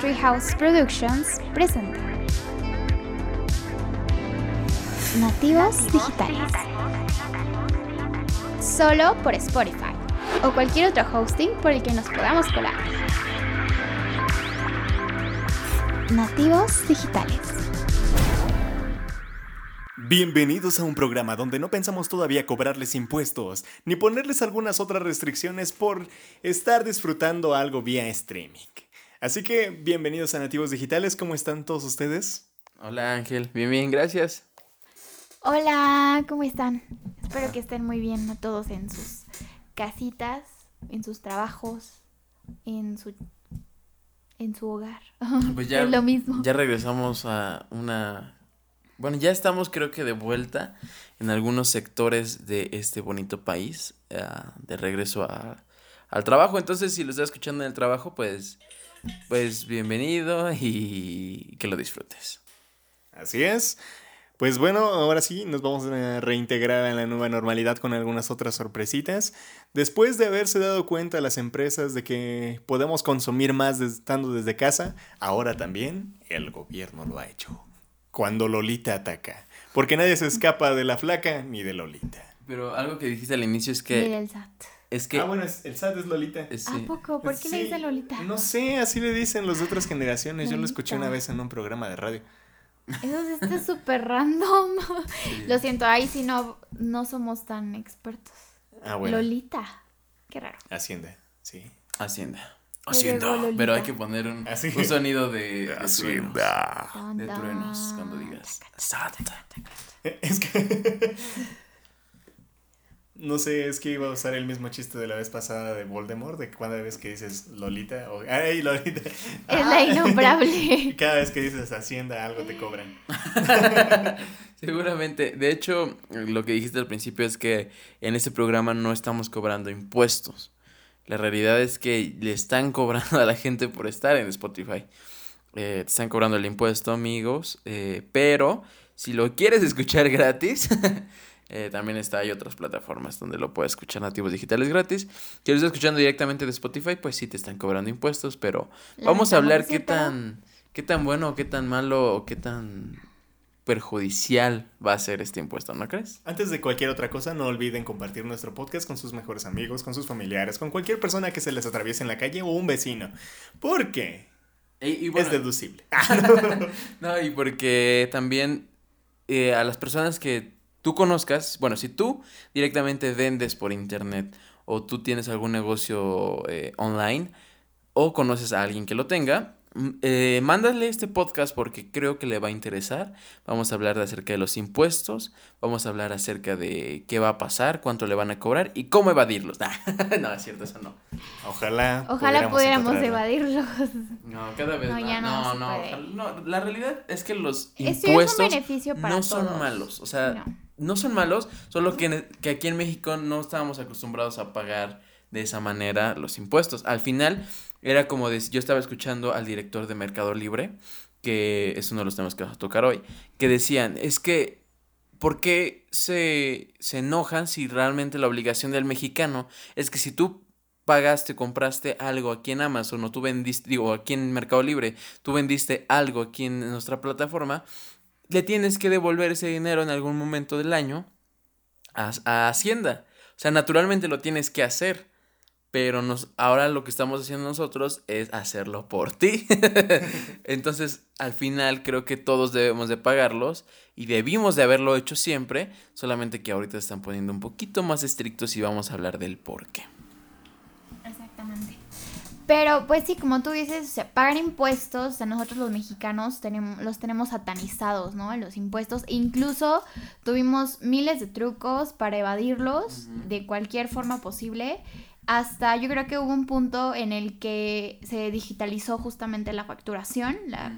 Treehouse Productions presenta Nativos Digitales. Solo por Spotify o cualquier otro hosting por el que nos podamos colar. Nativos Digitales. Bienvenidos a un programa donde no pensamos todavía cobrarles impuestos ni ponerles algunas otras restricciones por estar disfrutando algo vía streaming. Así que bienvenidos a Nativos Digitales, ¿cómo están todos ustedes? Hola Ángel, bien, bien, gracias. Hola, ¿cómo están? Espero que estén muy bien a todos en sus casitas, en sus trabajos, en su en su hogar. Pues ya, es lo mismo. Ya regresamos a una... Bueno, ya estamos creo que de vuelta en algunos sectores de este bonito país, eh, de regreso a, al trabajo. Entonces, si lo estás escuchando en el trabajo, pues, pues bienvenido y que lo disfrutes. Así es. Pues bueno, ahora sí, nos vamos a reintegrar en la nueva normalidad con algunas otras sorpresitas. Después de haberse dado cuenta las empresas de que podemos consumir más estando desde casa, ahora también el gobierno lo ha hecho. Cuando Lolita ataca. Porque nadie se escapa de la flaca ni de Lolita. Pero algo que dijiste al inicio es que... SAT. Es que... Ah, bueno, es- el SAT es Lolita. es- ¿A sí. poco? ¿Por qué le Sí, dice Lolita? No sé, así le dicen los de otras generaciones. Yo lo escuché una vez en un programa de radio. Eso sí está súper random. Lo siento, ahí sí no, no somos tan expertos. Ah, bueno. Lolita. Qué raro. Hacienda, sí. Hacienda. Hacienda. Pero hay que poner un, Así. un sonido de, de truenos. Hacienda. De truenos cuando digas. Santa. Es que. No sé, es que iba a usar el mismo chiste de la vez pasada de Voldemort, de cada vez que dices Lolita o. ¡Ay, Lolita! Es la innombrable. Cada vez que dices Hacienda, algo te cobran. Seguramente. De hecho, lo que dijiste al principio es que en este programa no estamos cobrando impuestos. La realidad es que le están cobrando a la gente por estar en Spotify. Eh, te están cobrando el impuesto, amigos. eh, pero si lo quieres escuchar gratis, eh, también está hay otras plataformas donde lo puedes escuchar nativos digitales gratis. Si lo estás escuchando directamente de Spotify, pues sí te están cobrando impuestos, pero vamos a hablar qué tan, qué tan bueno, qué tan malo o qué tan perjudicial va a ser este impuesto, ¿no crees? Antes de cualquier otra cosa, no olviden compartir nuestro podcast con sus mejores amigos, con sus familiares, con cualquier persona que se les atraviese en la calle o un vecino. Porque es deducible. no, y porque también eh, a las personas que tú conozcas, bueno, si tú directamente vendes por internet o tú tienes algún negocio eh, online o conoces a alguien que lo tenga, mm, eh, mándale este podcast porque creo que le va a interesar. Vamos a hablar de acerca de los impuestos, vamos a hablar acerca de qué va a pasar, cuánto le van a cobrar y cómo evadirlos. no, es cierto, eso no. Ojalá. Ojalá pudiéramos evadirlos. No, cada vez No, más. ya no no, no, no, La realidad es que los es un impuestos beneficio para no son malos. O sea, No. No, son malos, solo que, que aquí en México no estábamos acostumbrados a pagar de esa manera los impuestos. Al final, era como yo estaba escuchando al director de Mercado Libre, que es uno de los temas que vamos a tocar hoy, que decían, es que, ¿por qué se, se enojan si realmente la obligación del mexicano es que si tú pagaste, compraste algo aquí en Amazon o tú vendiste, digo, aquí en Mercado Libre, tú vendiste algo aquí en nuestra plataforma, le tienes que devolver ese dinero en algún momento del año a, a Hacienda. O sea, naturalmente lo tienes que hacer. Pero nos, ahora lo que estamos haciendo nosotros es hacerlo por ti. Entonces, al final creo que todos debemos de pagarlos y debimos de haberlo hecho siempre, solamente que ahorita están poniendo un poquito más estrictos y vamos a hablar del por qué. Exactamente. Pero pues sí, como tú dices, o sea, pagar impuestos, o sea, nosotros los mexicanos tenemos, los tenemos satanizados, ¿no? Los impuestos. E incluso tuvimos miles de trucos para evadirlos de cualquier forma posible. Hasta yo creo que hubo un punto en el que se digitalizó justamente la facturación, la,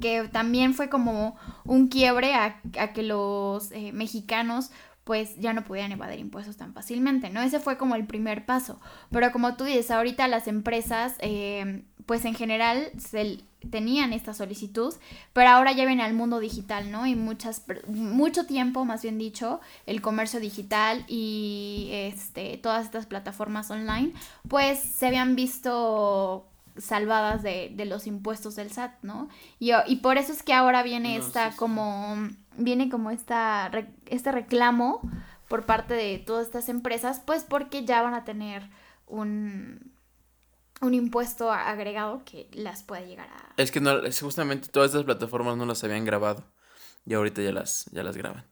que también fue como un quiebre a, a que los eh, mexicanos pues ya no podían evadir impuestos tan fácilmente, ¿no? Ese fue como el primer paso. Pero como tú dices, ahorita las empresas, eh, pues en general se, tenían esta solicitud, pero ahora ya viene al mundo digital, ¿no? Y muchas, mucho tiempo, más bien dicho, el comercio digital y este, todas estas plataformas online, pues se habían visto salvadas de, de los impuestos del SAT, ¿no? Y, y por eso es que ahora viene No, esta sí, sí. como, viene como esta, este reclamo por parte de todas estas empresas, pues porque ya van a tener un, un impuesto agregado que las puede llegar a... Es que no, justamente todas estas plataformas no las habían grabado. Y ahorita ya las, ya las graban.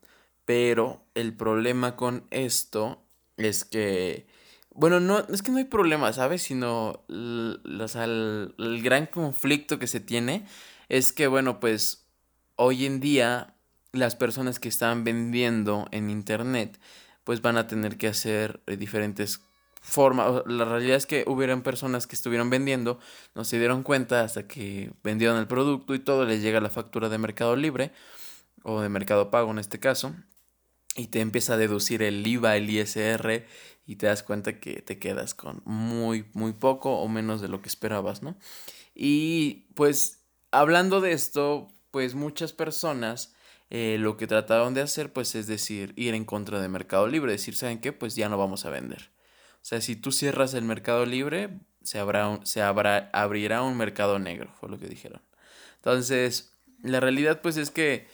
Pero el problema con esto es que. Bueno, no, es que no hay problema, ¿sabes? Sino o sea, el gran conflicto que se tiene es que, bueno, pues hoy en día las personas que están vendiendo en internet, pues van a tener que hacer eh, diferentes formas. La realidad es que hubieran personas que estuvieron vendiendo, no se dieron cuenta hasta que vendieron el producto y todo, les llega la factura de Mercado Libre o de Mercado Pago en este caso, y te empieza a deducir el IVA, el ISR, y te das cuenta que te quedas con muy, muy poco o menos de lo que esperabas, ¿no? Y pues hablando de esto, pues muchas personas eh, lo que trataron de hacer, pues es decir, ir en contra de Mercado Libre, decir, ¿saben qué? Pues ya no vamos a vender. O sea, si tú cierras el Mercado Libre, se, habrá se habrá, abrirá un mercado negro, fue lo que dijeron. Entonces, la realidad pues es que,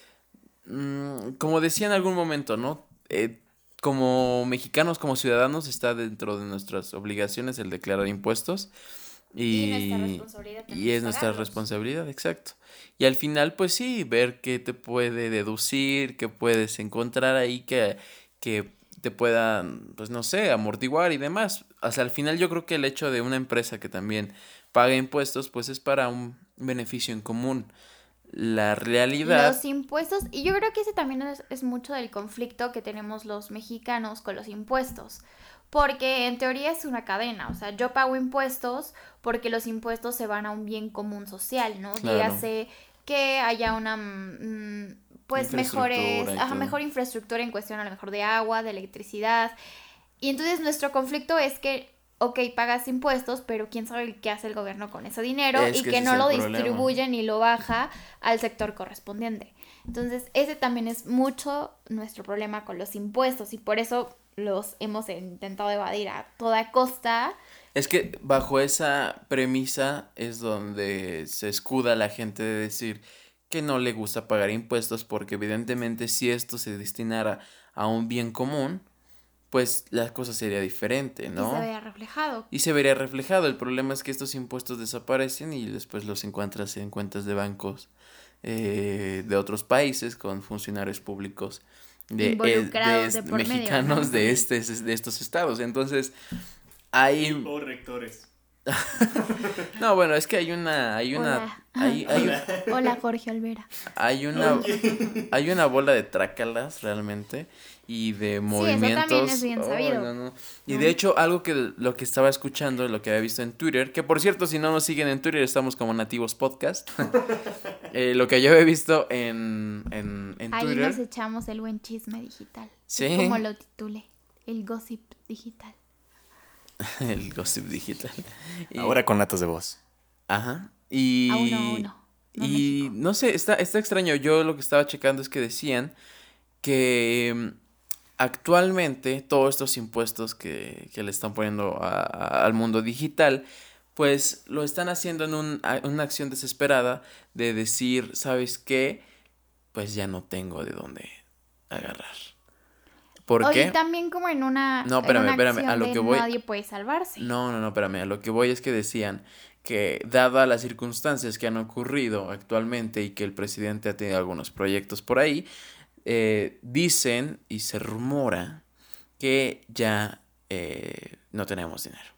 mm, como decía en algún momento, ¿no? Eh, como mexicanos, como ciudadanos, está dentro de nuestras obligaciones el declarar impuestos. Y, nuestra responsabilidad también y es es nuestra responsabilidad, exacto. Y al final, pues sí, ver qué te puede deducir, qué puedes encontrar ahí que, que te puedan, pues no sé, amortiguar y demás. O sea, al final yo creo que el hecho de una empresa que también paga impuestos, pues es para un beneficio en común. La realidad... Los impuestos, y yo creo que ese también es, es mucho del conflicto que tenemos los mexicanos con los impuestos, porque en teoría es una cadena, o sea, yo pago impuestos porque los impuestos se van a un bien común social, ¿no? Claro. Dígase que haya una, mm, pues, mejores, ajá, mejor infraestructura en cuestión a lo mejor de agua, de electricidad, y entonces nuestro conflicto es que, ok, pagas impuestos, pero quién sabe qué hace el gobierno con ese dinero Es y que no lo distribuye ni lo baja al sector correspondiente. Entonces, ese también es mucho nuestro problema con los impuestos y por eso los hemos intentado evadir a toda costa. Es que bajo esa premisa es donde se escuda la gente de decir que no le gusta pagar impuestos porque evidentemente si esto se destinara a un bien común, pues la cosa sería diferente, Y ¿no? se vea reflejado. Y se vería reflejado. El problema es que estos impuestos desaparecen y después los encuentras en cuentas de bancos eh, de otros países con funcionarios públicos de, Involucrados de de por medio, mexicanos ¿no? de, este, de estos estados. Entonces, hay... O rectores. No, bueno, es que hay una... Hay una... Hola. Hay, hay, un- Hola, Jorge Olvera. hay una... Hay una bola de trácalas realmente y de movimientos. también es bien sabido. no, no. Y ¿no? de hecho, algo que lo que estaba escuchando, lo que había visto en Twitter, que por cierto, si no nos siguen en Twitter, estamos como Nativos Podcast. Eh, lo que yo había visto en, en, en Ahí Twitter. nos echamos el buen chisme digital. Sí. Es como lo titulé, el gossip digital. el gossip digital. Y- Ahora con natas de voz. Ajá. Y. A uno a uno. No y México. no sé, está, está extraño. Yo lo que estaba checando es que decían que actualmente todos estos impuestos que, que le están poniendo a- a- al mundo digital, pues lo están haciendo en un- a- una acción desesperada de decir, ¿sabes qué? Pues ya no tengo de dónde agarrar. ¿Por qué? también como en una. No, espérame, una espérame, a lo que voy- Nadie puede salvarse. No, no, no, espérame. A lo que voy es que decían que, dadas las circunstancias que han ocurrido actualmente y que el presidente ha tenido algunos proyectos por ahí, eh, dicen y se rumora que ya eh, no tenemos dinero.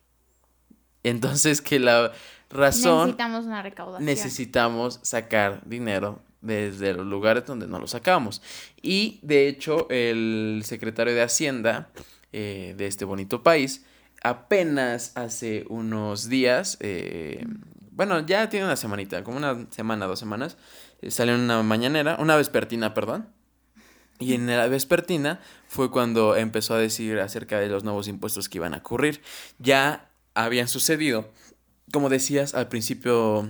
Entonces, que la razón Necesitamos una recaudación. necesitamos sacar dinero desde los lugares donde no lo sacamos. Y de hecho, el secretario de Hacienda eh, de este bonito país, apenas hace unos días, eh, bueno, ya tiene una semanita, como una semana, dos semanas, eh, salió en una mañanera, una vespertina, perdón. Y en la vespertina fue cuando empezó a decir acerca de los nuevos impuestos que iban a ocurrir. Ya habían sucedido como decías al principio,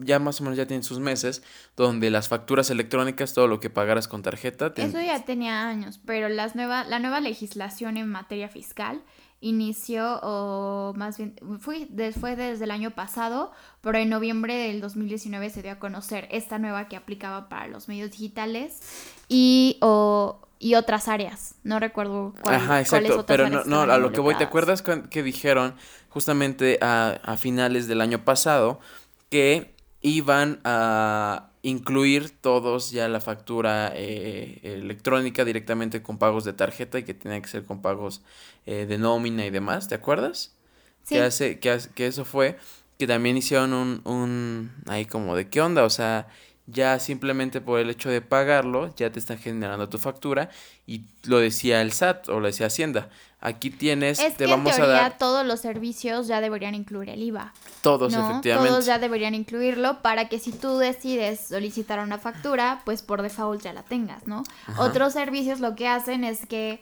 ya más o menos ya tienen sus meses, donde las facturas electrónicas, todo lo que pagaras con tarjeta. Eso ya tenía años, pero las nueva, la nueva legislación en materia fiscal inició, o más bien, fue, fue desde el año pasado, pero en noviembre del 2019 se dio a conocer esta nueva que aplicaba para los medios digitales y, o, y otras áreas. No recuerdo cuál, Ajá, exacto, pero no, no a lo que voy, ¿te acuerdas que dijeron justamente a, a finales del año pasado que iban a incluir todos ya la factura eh, electrónica directamente con pagos de tarjeta y que tenía que ser con pagos eh, de nómina y demás, ¿te acuerdas? Sí. Que, hace, que, que eso fue, que también hicieron un, un, ahí como de qué onda, o sea, ya simplemente por el hecho de pagarlo, ya te está generando tu factura y lo decía el SAT o lo decía Hacienda. Aquí tienes, es te que vamos en teoría, a dar todos los servicios ya deberían incluir el IVA. Todos, efectivamente. Todos ya deberían incluirlo para que si tú decides solicitar una factura, pues por default ya la tengas, ¿no? Otros servicios lo que hacen es que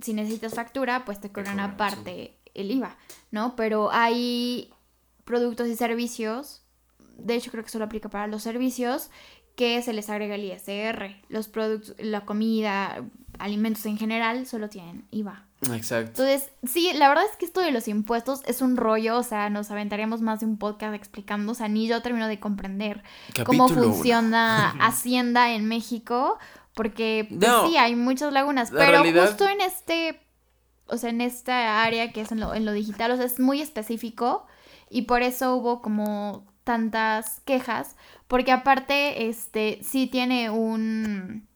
si necesitas factura, pues te cobran aparte el IVA, ¿no? Pero hay productos y servicios de hecho creo que solo aplica para los servicios, que se les agrega el ISR. Los productos, la comida, alimentos en general, solo tienen IVA. Exacto. Entonces, sí, la verdad es que esto de los impuestos es un rollo, o sea, nos aventaríamos más de un podcast explicando, o sea, ni yo termino de comprender cómo funciona Hacienda en México, porque pues, sí, hay muchas lagunas, pero justo en este, o sea, en esta área que es en lo, en lo digital, o sea, es muy específico y por eso hubo como tantas quejas, porque aparte, este, sí tiene un,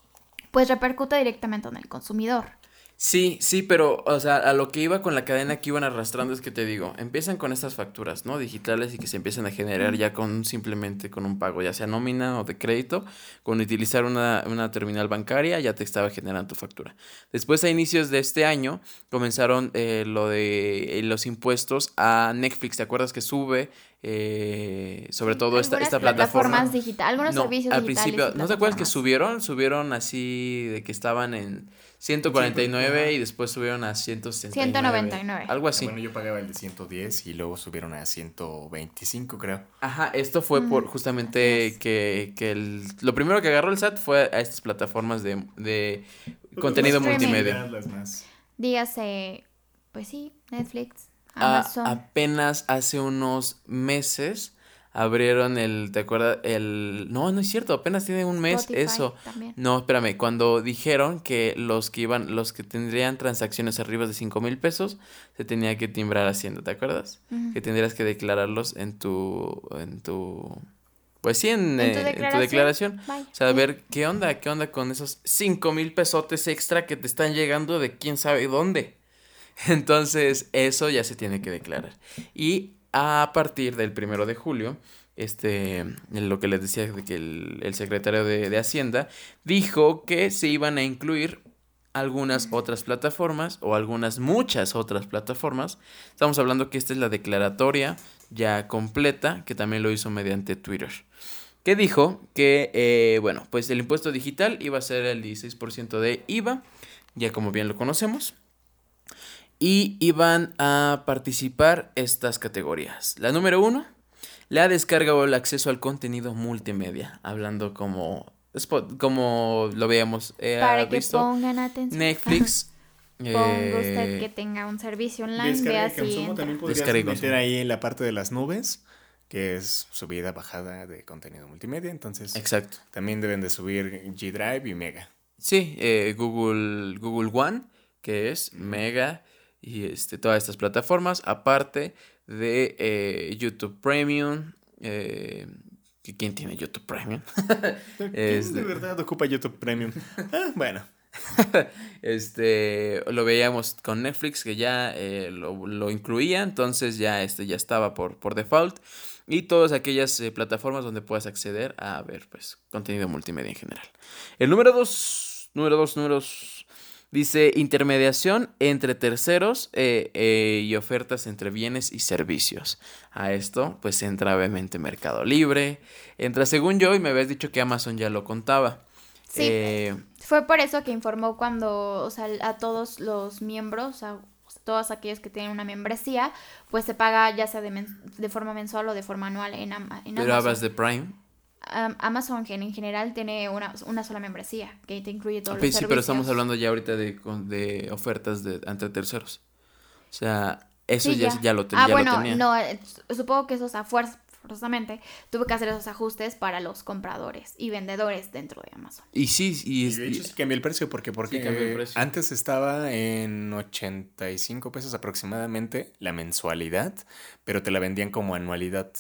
pues repercute directamente en el consumidor. Sí, sí, pero, o sea, a lo que iba con la cadena que iban arrastrando es que te digo, empiezan con estas facturas, ¿no? Digitales y que se empiezan a generar ya con simplemente con un pago, ya sea nómina o de crédito, con utilizar una, una terminal bancaria ya te estaba generando tu factura. Después, a inicios de este año, comenzaron eh, lo de eh, los impuestos a Netflix, ¿te acuerdas que sube eh, sobre todo esta, esta plataforma. digitales, algunos servicios al principio, ¿no te acuerdas que subieron? Subieron así de que estaban en 149 y después subieron a 169. 199. Algo así. Bueno, yo pagaba el de 110 y luego subieron a 125, creo. Ajá, esto fue por justamente que, que el, lo primero que agarró el SAT fue a estas plataformas de, de contenido multimedia. Dígase, pues sí, Netflix, Amazon. apenas hace unos meses abrieron el, ¿te acuerdas? El, no, no es cierto, apenas tiene un mes eso. No, espérame, cuando dijeron que los que iban, los que tendrían transacciones arriba de cinco mil pesos, se tenía que timbrar haciendo, ¿te acuerdas? Que tendrías que declararlos en tu, en tu, pues sí, en, ¿En, tu, eh, declaración? O sea, a ver, ¿qué onda? ¿Qué onda con esos cinco mil pesotes extra que te están llegando de quién sabe dónde? Entonces, eso ya se tiene que declarar. Y a partir del primero de julio, este, lo que les decía de que el, secretario de, Hacienda dijo que se iban a incluir algunas otras plataformas o algunas muchas otras plataformas. Estamos hablando que esta es la declaratoria ya completa, que también lo hizo mediante Twitter. Que dijo que, eh, bueno, pues el impuesto digital iba a ser el 16% de IVA, ya como bien lo conocemos y iban a participar estas categorías. La número uno, la descarga o el acceso al contenido multimedia, hablando como, como lo veíamos. Eh, Para que pongan atención. Netflix. Ponga usted eh, que tenga un servicio online. Descarga consumo también podrías meter ahí en la parte de las nubes que es subida, bajada de contenido multimedia. Entonces, Exacto. también deben de subir G Drive y Mega. Sí, eh, Google, Google One, que es Mega y este, todas estas plataformas, aparte de eh, YouTube Premium. Eh, ¿Quién tiene YouTube Premium? ¿Quién este de verdad ocupa YouTube Premium? Ah, bueno. este lo veíamos con Netflix que ya eh, lo, incluía entonces ya este ya estaba por, por default y todas aquellas plataformas donde puedas acceder a ver pues contenido multimedia en general el número dos número dos números Dice intermediación entre terceros eh, eh, y ofertas entre bienes y servicios. A esto pues entra obviamente Mercado Libre. Entra según yo y me habías dicho que Amazon ya lo contaba. Sí. Eh, fue por eso que informó cuando, o sea, a todos los miembros, O sea, todos aquellos que tienen una membresía, pues se paga ya sea de, de forma mensual o de forma anual en, Ama- en Pero Amazon. hablas de Prime. Am- Amazon en general tiene una, una sola membresía que te incluye todos Ok, los sí, pero estamos servicios. hablando ya ahorita de, con- de ofertas de, entre terceros. O sea, eso Sí, ya, ya. lo, ten- Ah, ya bueno, lo tenía. no, eh, supongo que esos a fuerza, forzosamente, tuve que hacer esos ajustes para los compradores y vendedores dentro de Amazon. Y sí, y, Y es- de hecho sí cambió el precio porque, porque Sí cambió el precio. antes estaba en 85 pesos aproximadamente la mensualidad, pero te la vendían como anualidad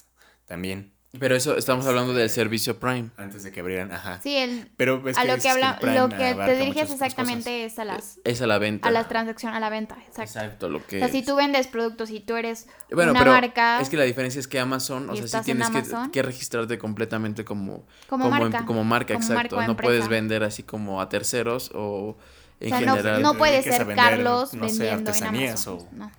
también pero eso estamos hablando del servicio Prime. antes de que abrieran, ajá. Sí, el, Pero ves a lo dices que habla, lo que te diriges exactamente es a las, Es a la venta. a la transacción, a la venta, exacto. Exacto, lo que O sea, si tú vendes productos y tú eres Bueno, una pero marca es que la diferencia es que Amazon, o sea, sí tienes que, que registrarte completamente como, como, como, em- marca, como marca, como exacto. marca no puedes vender así como a terceros o en O sea, no- general. no, te puede ser vender, Carlos no sé, vendiendo en artesanías Amazon. o- No.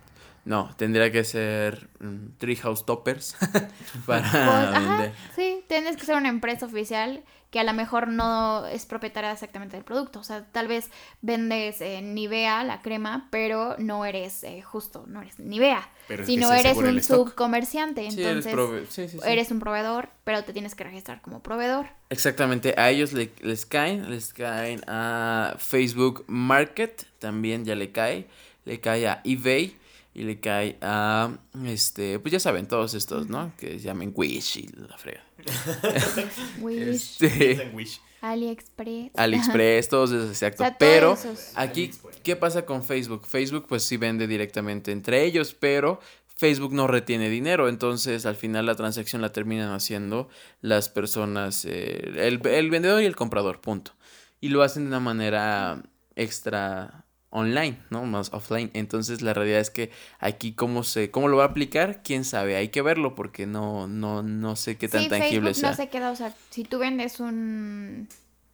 No, tendría que ser mm, Treehouse Toppers para Pues, ajá, sí, tienes que ser una empresa oficial que a lo mejor no es propietaria exactamente del producto. O sea, tal vez vendes eh, Nivea, la crema, pero no eres eh, justo, no eres Nivea, Pero sino eres un subcomerciante. Sí, eres Entonces, sí, sí. eres un proveedor, pero te tienes que registrar como proveedor. Exactamente, a ellos le- les caen, les caen a Facebook Market, también ya le cae, le cae a eBay y le cae a, este, pues ya saben, todos estos, ¿no? Que se llamen Wish y la frega. Wish, Este, Wish. AliExpress. AliExpress, todos esos, exacto. O sea, pero esos. aquí, ¿qué pasa con Facebook? Facebook pues sí vende directamente entre ellos, pero Facebook no retiene dinero, entonces al final la transacción la terminan haciendo las personas, eh, el, el vendedor y el comprador, punto. Y lo hacen de una manera extra online, ¿no? Más offline. Entonces la realidad es que aquí cómo se, cómo lo va a aplicar, quién sabe, hay que verlo porque no, no, no sé qué tan sí, tangible Facebook sea. no se queda, o sea, si tú vendes un,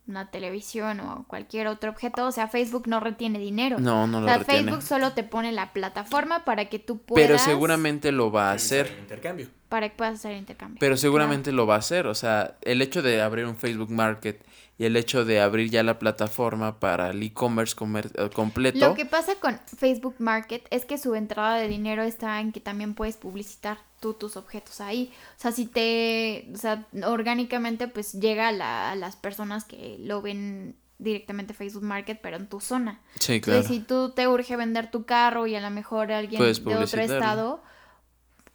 una televisión o cualquier otro objeto, o sea, Facebook no retiene dinero. No, no o lo sea, retiene. Facebook solo te pone la plataforma para que tú puedas... Pero seguramente lo va a hacer. Intercambio. Para que puedas hacer intercambio. Pero seguramente lo va a hacer, o sea, el hecho de abrir un Facebook Market y el hecho de abrir ya la plataforma para el e-commerce eh, completo. Lo que pasa con Facebook Market es que su entrada de dinero está en que también puedes publicitar tú tus objetos ahí. O sea, si te, o sea, orgánicamente pues llega a, la- a las personas que lo ven directamente Facebook Market, pero en tu zona. Sí, claro. Entonces, si tú te urge vender tu carro y a lo mejor alguien de otro estado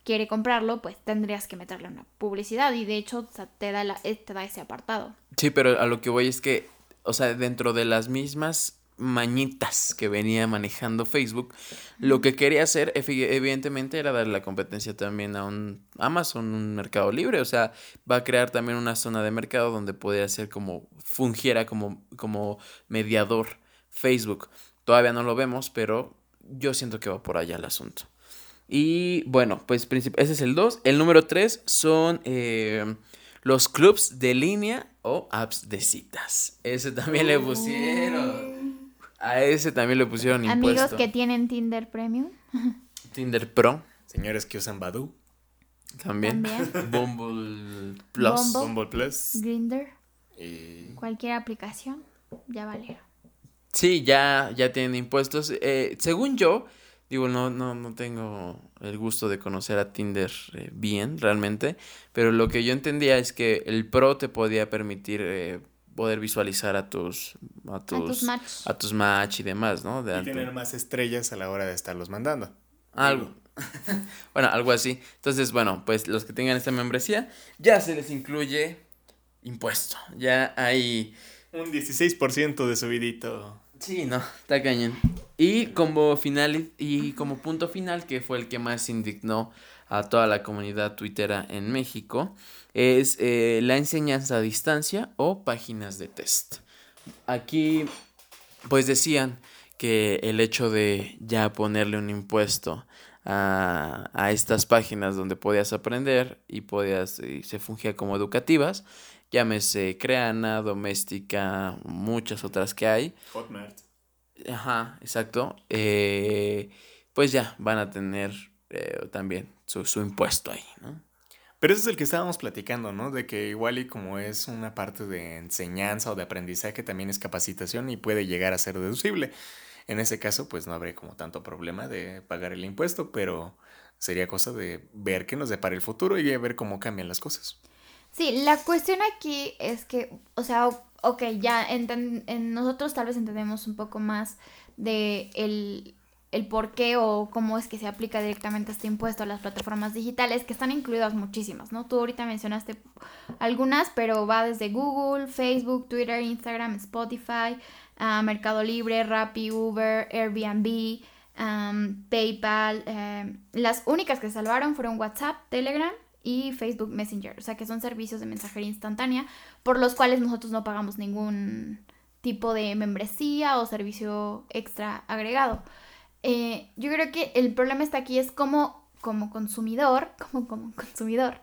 quiere comprarlo, pues tendrías que meterle una publicidad y de hecho o sea, te, da la, eh, te da ese apartado. Sí, pero a lo que voy es que, o sea, dentro de las mismas mañitas que venía manejando Facebook, lo que quería hacer evidentemente era darle la competencia también a un Amazon, un mercado libre, o sea, va a crear también una zona de mercado donde pudiera ser como, fungiera como, como mediador Facebook. Todavía no lo vemos, pero yo siento que va por allá el asunto. Y bueno, pues ese es el 2. El número 3 son eh, los clubs de línea o apps de citas. Ese también le pusieron. A ese también le pusieron Amigos impuesto. que tienen Tinder Premium. Tinder Pro Señores que usan Badu, también. También. Bumble Plus. Bumble. Bumble Plus Grinder, y cualquier aplicación, ya valieron. Sí, ya, ya tienen impuestos. Eh, según yo, digo, no, no, no tengo el gusto de conocer a Tinder eh, bien, realmente. Pero lo que yo entendía es que el Pro te podía permitir eh, poder visualizar a tus, a tus, a tus match. a tus match y demás, ¿no? De y ante- tener más estrellas a la hora de estarlos mandando. Algo. bueno, algo así. Entonces, bueno, pues los que tengan esta membresía, ya se les incluye impuesto. Ya hay... Un 16% de subidito. Sí, no, está cañón. Y como final y como punto final, que fue el que más indignó a toda la comunidad tuitera en México, es eh, la enseñanza a distancia o páginas de test. Aquí, pues decían que el hecho de ya ponerle un impuesto a, a estas páginas donde podías aprender y podías, y se fungía como educativas, llámese Creana, Doméstica, muchas otras que hay. Ajá, exacto. Eh, pues ya van a tener eh, también su, su impuesto ahí, ¿no? Pero ese es el que estábamos platicando, ¿no? De que igual y como es una parte de enseñanza o de aprendizaje, también es capacitación y puede llegar a ser deducible. En ese caso, pues no habría como tanto problema de pagar el impuesto, pero sería cosa de ver qué nos depara el futuro y ver cómo cambian las cosas. Sí, la cuestión aquí es que, o sea, ok, ya en nosotros tal vez entendemos un poco más de el, el por qué o cómo es que se aplica directamente este impuesto a las plataformas digitales, que están incluidas muchísimas, ¿no? Tú ahorita mencionaste algunas, pero va desde Google, Facebook, Twitter, Instagram, Spotify, ah, Mercado Libre, Rappi, Uber, Airbnb, PayPal. Eh, las únicas que salvaron fueron WhatsApp, Telegram y Facebook Messenger, o sea que son servicios de mensajería instantánea por los cuales nosotros no pagamos ningún tipo de membresía o servicio extra agregado. Eh, yo creo que el problema está aquí es como, como consumidor, como, como consumidor,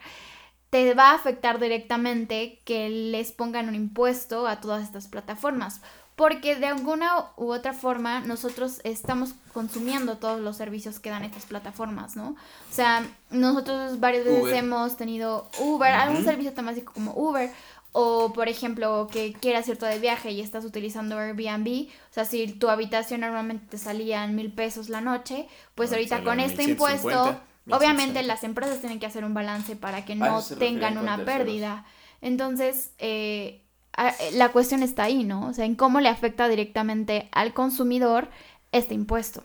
te va a afectar directamente que les pongan un impuesto a todas estas plataformas. Porque de alguna u otra forma nosotros estamos consumiendo todos los servicios que dan estas plataformas, ¿no? O sea, nosotros varias veces hemos tenido Uber, algún servicio tan básico como Uber, o, por ejemplo, que quieras irte de viaje y estás utilizando Airbnb. O sea, si tu habitación normalmente te salía en mil pesos la noche, pues ahorita con este impuesto, obviamente las empresas tienen que hacer un balance para que no tengan una pérdida. Entonces, eh, la cuestión está ahí, ¿no? O sea, en cómo le afecta directamente al consumidor este impuesto.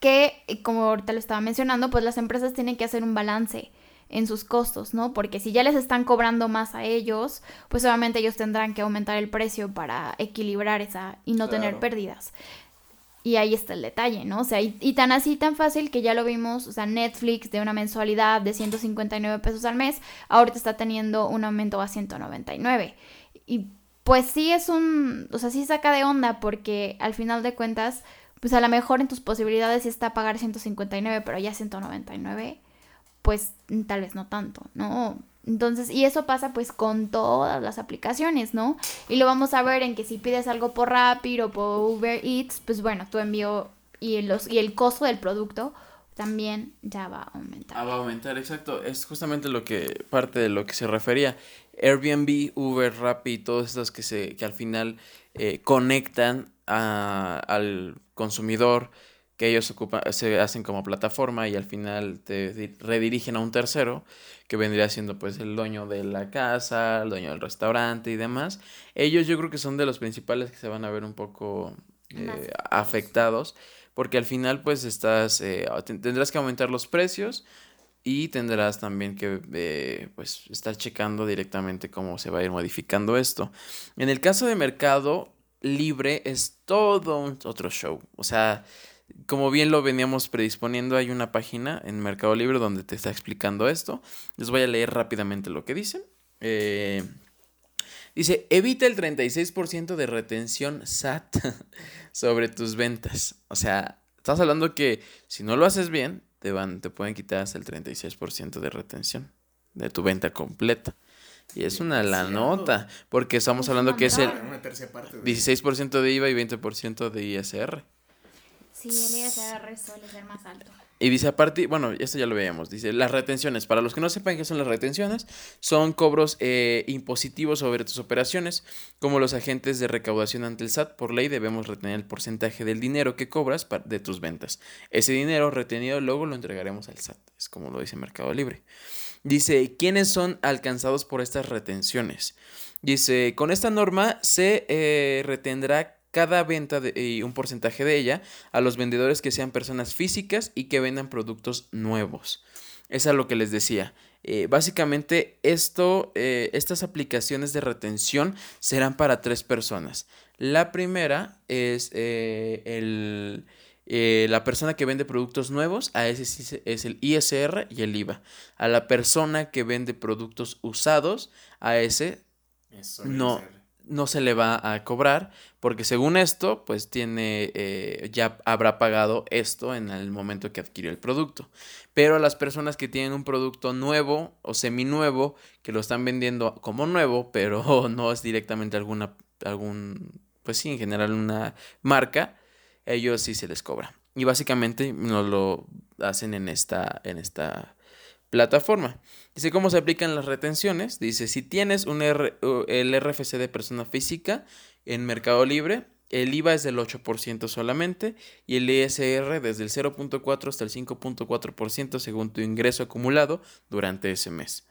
Que, como ahorita lo estaba mencionando, pues las empresas tienen que hacer un balance en sus costos, ¿no? Porque si ya les están cobrando más a ellos, pues obviamente ellos tendrán que aumentar el precio para equilibrar esa y no tener pérdidas. Y ahí está el detalle, ¿no? O sea, y, tan así, tan fácil que ya lo vimos, o sea, Netflix de una mensualidad de 159 pesos al mes, ahorita está teniendo un aumento a 199. Y pues sí es un, o sea, sí saca de onda porque al final de cuentas, pues a lo mejor en tus posibilidades sí está pagar 159, pero ya 199 pues tal vez no tanto, ¿no? Entonces, y eso pasa pues con todas las aplicaciones, ¿no? Y lo vamos a ver en que si pides algo por Rappi o por Uber Eats, pues bueno, tu envío y, los, y el costo del producto también ya va a aumentar. Ah, va a aumentar, exacto. Es justamente lo que, parte de lo que se refería. Airbnb, Uber, Rappi, todos estos que, se, que al final eh, conectan al consumidor que ellos ocupan, se hacen como plataforma y al final te redirigen a un tercero que vendría siendo pues el dueño de la casa, el dueño del restaurante y demás. Ellos yo creo que son de los principales que se van a ver un poco eh, afectados porque al final pues estás, eh, tendrás que aumentar los precios y tendrás también que eh, pues estar checando directamente cómo se va a ir modificando esto. En el caso de mercado libre es todo un otro show, o sea como bien lo veníamos predisponiendo, hay una página en Mercado Libre donde te está explicando esto. Les voy a leer rápidamente lo que dice. Eh, dice, evita el 36% de retención SAT sobre tus ventas. O sea, estás hablando que si no lo haces bien, te, van, te pueden quitar hasta el 36% de retención de tu venta completa. Y es una la nota, porque estamos hablando que es el 16% de IVA y 20% de ISR. Sí, el ISR suele ser más alto. Y dice aparte, bueno, esto ya lo veíamos, dice las retenciones. Para los que no sepan qué son las retenciones, son cobros eh, impositivos sobre tus operaciones. Como los agentes de recaudación ante el SAT, por ley debemos retener el porcentaje del dinero que cobras de tus ventas. Ese dinero retenido luego lo entregaremos al SAT, es como lo dice Mercado Libre. Dice, ¿quiénes son alcanzados por estas retenciones? Dice, con esta norma se eh, retendrá cada venta de, y un porcentaje de ella a los vendedores que sean personas físicas y que vendan productos nuevos. Es lo que les decía. Eh, básicamente esto, eh, estas aplicaciones de retención serán para tres personas. La primera es eh, el, la persona que vende productos nuevos, a ese es el ISR y el IVA. A la persona que vende productos usados, a ese no, no se le va a cobrar porque según esto pues tiene eh, ya habrá pagado esto en el momento que adquirió el producto. Pero a las personas que tienen un producto nuevo o seminuevo que lo están vendiendo como nuevo pero no es directamente alguna algún pues sí en general una marca ellos sí se les cobra. Y básicamente nos lo hacen en esta en esta plataforma. Dice cómo se aplican las retenciones. Dice, si tienes un el RFC de persona física en Mercado Libre, el IVA es del 8% solamente y el ISR desde el 0.4 hasta el 5.4% según tu ingreso acumulado durante ese mes.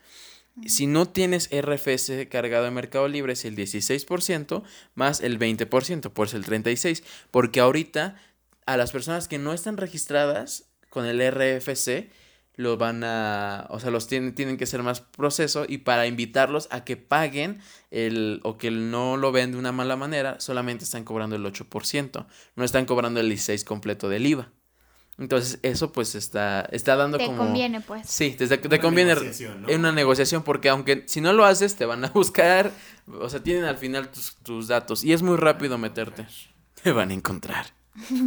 Si no tienes RFS cargado en Mercado Libre es el 16% más el 20%, por eso el 36%, porque ahorita a las personas que no están registradas con el RFC lo van a, o sea, los tienen, tienen que ser más proceso y para invitarlos a que paguen el, o que no lo ven de una mala manera, solamente están cobrando el 8%, no están cobrando el 16 completo del IVA. Entonces, eso pues está, está dando como... Te conviene, pues. Sí, te, te conviene en una negociación porque aunque si no lo haces, te van a buscar, o sea, tienen al final tus, tus datos y es muy rápido meterte. Te van a encontrar.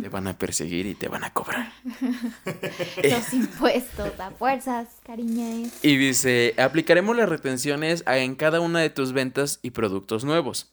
Te van a perseguir y te van a cobrar. Los impuestos a fuerzas, cariñas. Y dice, aplicaremos las retenciones en cada una de tus ventas y productos nuevos.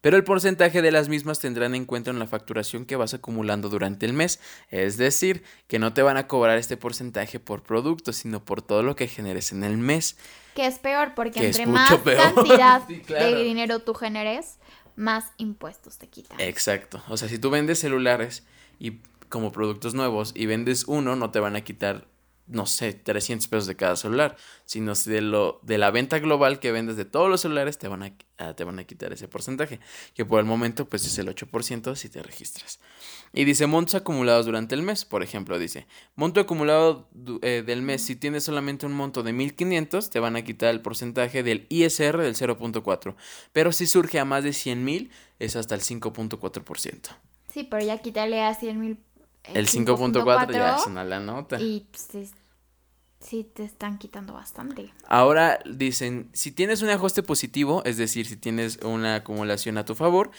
Pero el porcentaje de las mismas tendrán en cuenta en la facturación que vas acumulando durante el mes. Es decir, que no te van a cobrar este porcentaje por producto, sino por todo lo que generes en el mes. Que es peor, porque entre más cantidad de dinero tú generes, más impuestos te quitan. Exacto. O sea, si tú vendes celulares y como productos nuevos y vendes uno, no te van a quitar, no sé, 300 pesos de cada celular, sino de, lo, de la venta global que vendes de todos los celulares, te van a, ah, te van a quitar ese porcentaje, que por el momento pues es el 8% si te registras. Y dice montos acumulados durante el mes. Por ejemplo, dice, monto acumulado eh, del mes, si tienes solamente un monto de 1500, te van a quitar el porcentaje del ISR del 0.4. Pero si surge a más de 100 mil, es hasta el 5.4%. Sí, pero ya quítale a 100 mil. El 5.4 ya es una la nota. Y pues, sí te están quitando bastante. Ahora dicen, si tienes un ajuste positivo, es decir, si tienes una acumulación a tu favor,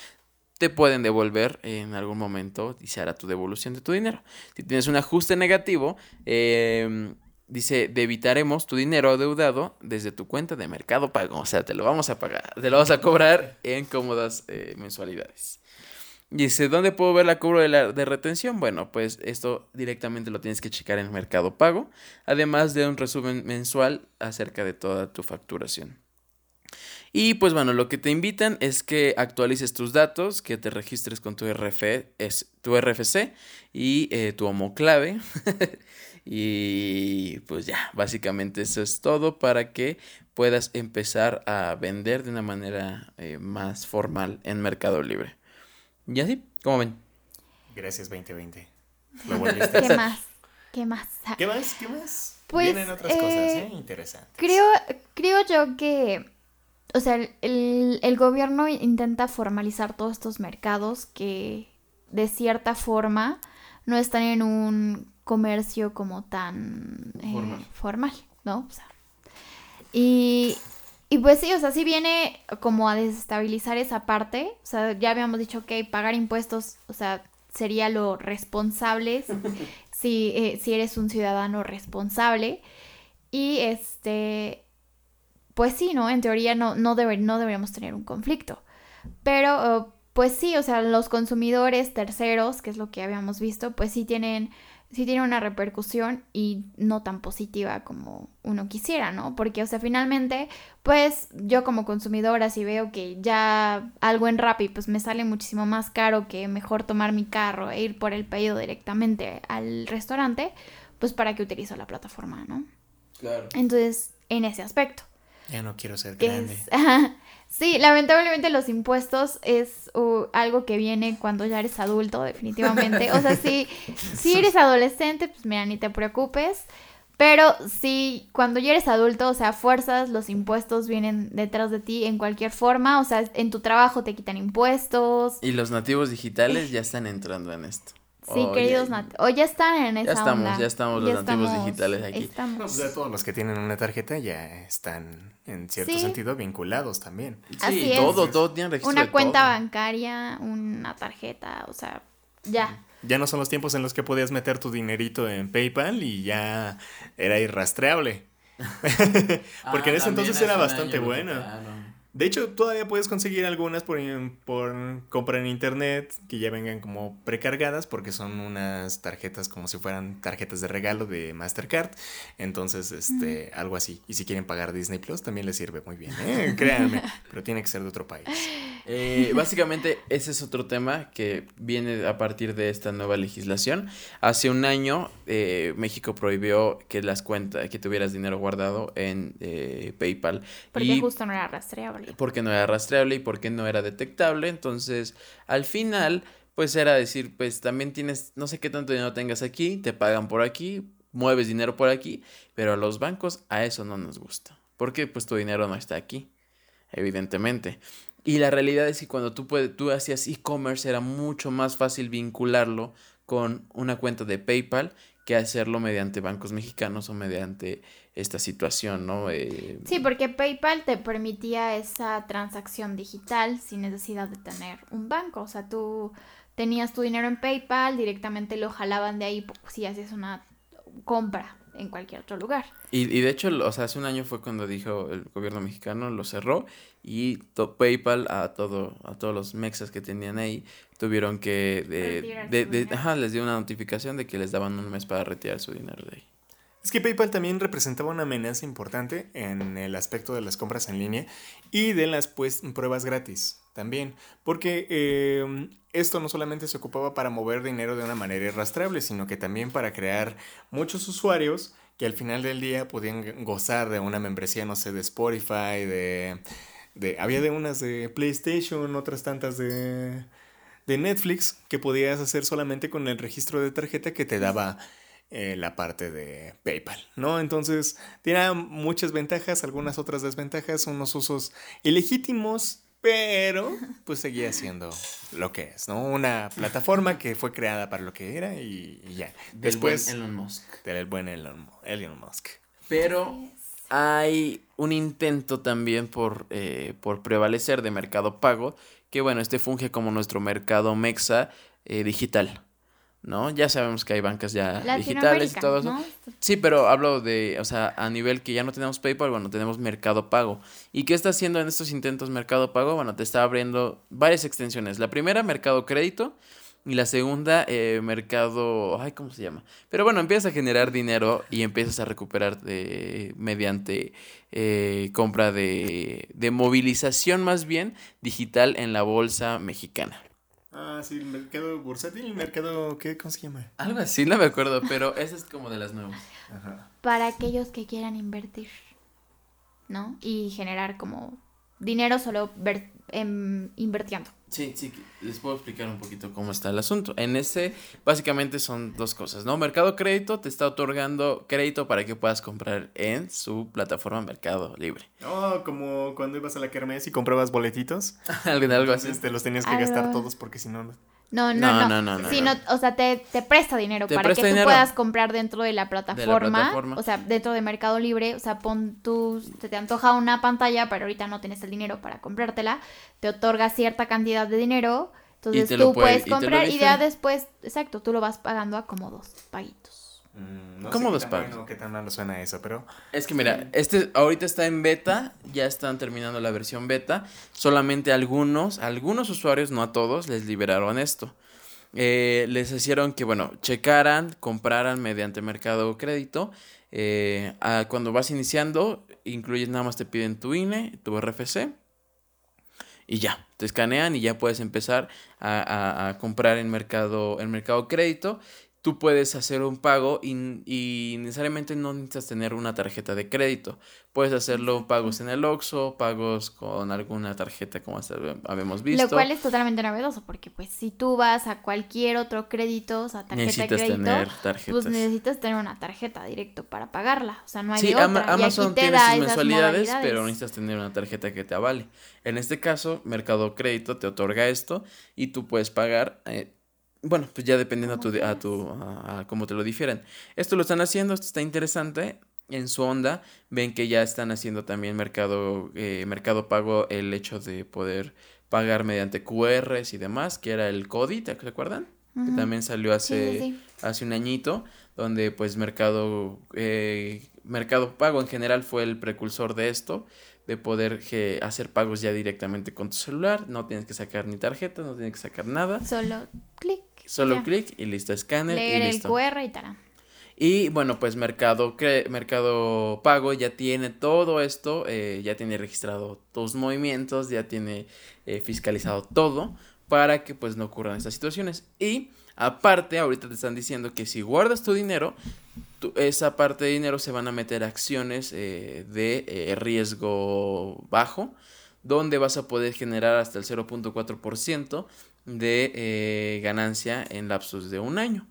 te pueden devolver en algún momento y se hará tu devolución de tu dinero. Si tienes un ajuste negativo, em, dice, debitaremos tu dinero adeudado desde tu cuenta de mercado pago. O sea, te lo vamos a pagar, te lo vamos a cobrar en cómodas eh, mensualidades. Dice, ¿dónde puedo ver la cobro de, la, de retención? Bueno, pues esto directamente lo tienes que checar en Mercado Pago, además de un resumen mensual acerca de toda tu facturación. Y pues bueno, lo que te invitan es que actualices tus datos, que te registres con tu, RF, es, tu RFC y eh, tu homoclave. y pues ya, básicamente eso es todo para que puedas empezar a vender de una manera eh, más formal en Mercado Libre. ¿Y así? ¿Cómo ven? Gracias 2020. ¿Qué más? ¿Qué más? ¿Qué más? ¿Qué más? Pues, Vienen otras cosas, ¿eh? Interesantes. Creo, creo yo que o sea, el, gobierno intenta formalizar todos estos mercados que de cierta forma no están en un comercio como tan eh, formal. ¿no? O sea, y, y pues sí, o sea, sí viene como a desestabilizar esa parte. O sea, ya habíamos dicho que pagar impuestos, o sea, sería lo responsable si, eh, si eres un ciudadano responsable. Y este, pues sí, ¿no? En teoría no, no, no deberíamos tener un conflicto. Pero, uh, pues sí, o sea, los consumidores terceros, que es lo que habíamos visto, pues sí tienen, sí tienen una repercusión y no tan positiva como uno quisiera, ¿no? Porque, o sea, finalmente, pues yo como consumidora, si veo que ya algo en Rappi, pues me sale muchísimo más caro que mejor tomar mi carro e ir por el pedido directamente al restaurante, pues para qué utilizo la plataforma, ¿no? Claro. Entonces, en ese aspecto. Ya no quiero ser grande. sí, lamentablemente los impuestos es algo que viene cuando ya eres adulto, definitivamente. O sea, si, si eres adolescente, pues mira, ni te preocupes. Pero si cuando ya eres adulto, o sea, fuerzas, los impuestos vienen detrás de ti en cualquier forma. O sea, en tu trabajo te quitan impuestos. Y los nativos digitales ya están entrando en esto. Sí, queridos nativos. O ya están en esa Ya estamos, ya estamos los nativos digitales aquí. Estamos. Pues todos los que tienen una tarjeta ya están, en cierto sentido, vinculados también. Sí, todo, todo tiene registro Una cuenta bancaria, una tarjeta, o sea, ya. Ya no son los tiempos en los que podías meter tu dinerito en PayPal y ya era irrastreable. Porque en ese ah, entonces era bastante bueno. De hecho, todavía puedes conseguir algunas por, por compra en internet que ya vengan como precargadas porque son unas tarjetas como si fueran tarjetas de regalo de Mastercard. Entonces, este, algo así. Y si quieren pagar Disney Plus, también les sirve muy bien, ¿eh? créanme. pero tiene que ser de otro país. Eh, básicamente, ese es otro tema que viene a partir de esta nueva legislación. Hace un año, eh, México prohibió que las cuentas, que tuvieras dinero guardado en eh, PayPal. Porque justo no era rastreable. Porque no era rastreable y porque no era detectable. Entonces, al final, pues era decir, pues también tienes, no sé qué tanto dinero tengas aquí, te pagan por aquí, mueves dinero por aquí, pero a los bancos a eso no nos gusta. Porque pues tu dinero no está aquí, evidentemente. Y la realidad es que cuando tú, puedes, tú hacías e-commerce era mucho más fácil vincularlo con una cuenta de PayPal que hacerlo mediante bancos mexicanos o mediante esta situación, ¿no? Eh, sí, porque PayPal te permitía esa transacción digital sin necesidad de tener un banco. O sea, tú tenías tu dinero en PayPal, directamente lo jalaban de ahí si hacías una compra en cualquier otro lugar. Y, y, de hecho, o sea, hace un año fue cuando dijo el gobierno mexicano, lo cerró y PayPal a todo a todos los mexas que tenían ahí tuvieron que de, de, ajá, les dio una notificación de que les daban un mes para retirar su dinero de ahí. Es que PayPal también representaba una amenaza importante en el aspecto de las compras en línea y de las pues, pruebas gratis también, porque em, esto no solamente se ocupaba para mover dinero de una manera irrastrable, sino que también para crear muchos usuarios que al final del día podían gozar de una membresía, no sé, de Spotify, de... de había de unas de PlayStation, otras tantas de, de Netflix, que podías hacer solamente con el registro de tarjeta que te daba eh, la parte de PayPal, ¿no? Entonces, tiene muchas ventajas, algunas otras desventajas, unos usos ilegítimos pero pues seguía siendo lo que es, ¿no? Una plataforma que fue creada para lo que era y, ya. Después Elon Musk. Del buen Elon, Musk. Pero hay un intento también por, eh, por prevalecer de mercado pago, que bueno, este funge como nuestro mercado mexa eh, digital. ¿no? Ya sabemos que hay bancas ya digitales y todo eso. Sí, pero hablo de, o sea, a nivel que ya no tenemos PayPal, bueno, tenemos Mercado Pago. ¿Y qué está haciendo en estos intentos Mercado Pago? Bueno, te está abriendo varias extensiones. La primera, Mercado Crédito. Y la segunda, eh, mercado, ay, ¿cómo se llama? Pero bueno, empiezas a generar dinero y empiezas a recuperar de, mediante eh, compra de, de movilización más bien digital en la bolsa mexicana. Ah, sí, el mercado bursátil, el mercado, ¿qué? ¿Cómo se llama? Algo así, no me acuerdo, pero ese es como de las nuevas. Ajá. Para aquellos que quieran invertir, ¿no? Y generar como dinero solo ver, em, invirtiendo. Sí, sí, les puedo explicar un poquito cómo está el asunto. En ese, básicamente son dos cosas, ¿no? Mercado Crédito te está otorgando crédito para que puedas comprar en su plataforma Mercado Libre. Oh, como cuando ibas a la kermés y comprabas boletitos. algo, algo así. Te los tenías que gastar todos porque si no... No, no, no. no, no, o sea, te, presta dinero para que tú puedas comprar dentro de la, plataforma, O sea, dentro de Mercado Libre. O sea, pon tú, se te antoja una pantalla, pero ahorita no tienes el dinero para comprártela. Te otorga cierta cantidad de dinero. Entonces tú puedes comprar y, ya después, exacto, tú lo vas pagando a como dos paguitos. Mm, no ¿Cómo los pagas? qué tan malo suena eso, pero... Es que mira, este ahorita está en beta, ya están terminando la versión beta. Solamente algunos, algunos usuarios, no a todos, les liberaron esto. Eh, les hicieron que, bueno, checaran, compraran mediante mercado crédito. Eh, cuando vas iniciando, incluyes nada más te piden tu INE, tu RFC. Y ya, te escanean y ya puedes empezar a, a, a comprar en mercado, en mercado crédito tú puedes hacer un pago y, necesariamente no necesitas tener una tarjeta de crédito. Puedes hacerlo pagos en el Oxxo, pagos con alguna tarjeta como habíamos visto. Lo cual es totalmente novedoso porque pues si tú vas a cualquier otro crédito, o sea, tarjeta de crédito, tener pues necesitas tener una tarjeta directo para pagarla. O sea, no hay sí, otra. Amazon tiene sus mensualidades, pero necesitas tener una tarjeta que te avale. En este caso, Mercado Crédito te otorga esto y tú puedes pagar eh, bueno, pues ya dependiendo a tu, a tu, a, cómo te lo difieren. Esto lo están haciendo, esto está interesante. En su onda, ven que ya están haciendo también mercado, eh, mercado pago el hecho de poder pagar mediante QRs y demás, que era el CODI, ¿te acuerdan? Que también salió hace, hace un añito, donde pues mercado, eh, mercado pago en general fue el precursor de esto, de poder que, hacer pagos ya directamente con tu celular. No tienes que sacar ni tarjeta, no tienes que sacar nada. Solo clic. Solo clic y listo, escáner Leer y el listo. QR y tal. Y bueno, pues Mercado, Mercado Pago ya tiene todo esto, eh, ya tiene registrado tus movimientos, ya tiene eh, fiscalizado todo para que pues no ocurran estas situaciones. Y aparte, ahorita te están diciendo que si guardas tu dinero, tu- esa parte de dinero se van a meter acciones eh, de riesgo bajo, donde vas a poder generar hasta el 0.4% de eh, ganancia en lapsos de un año.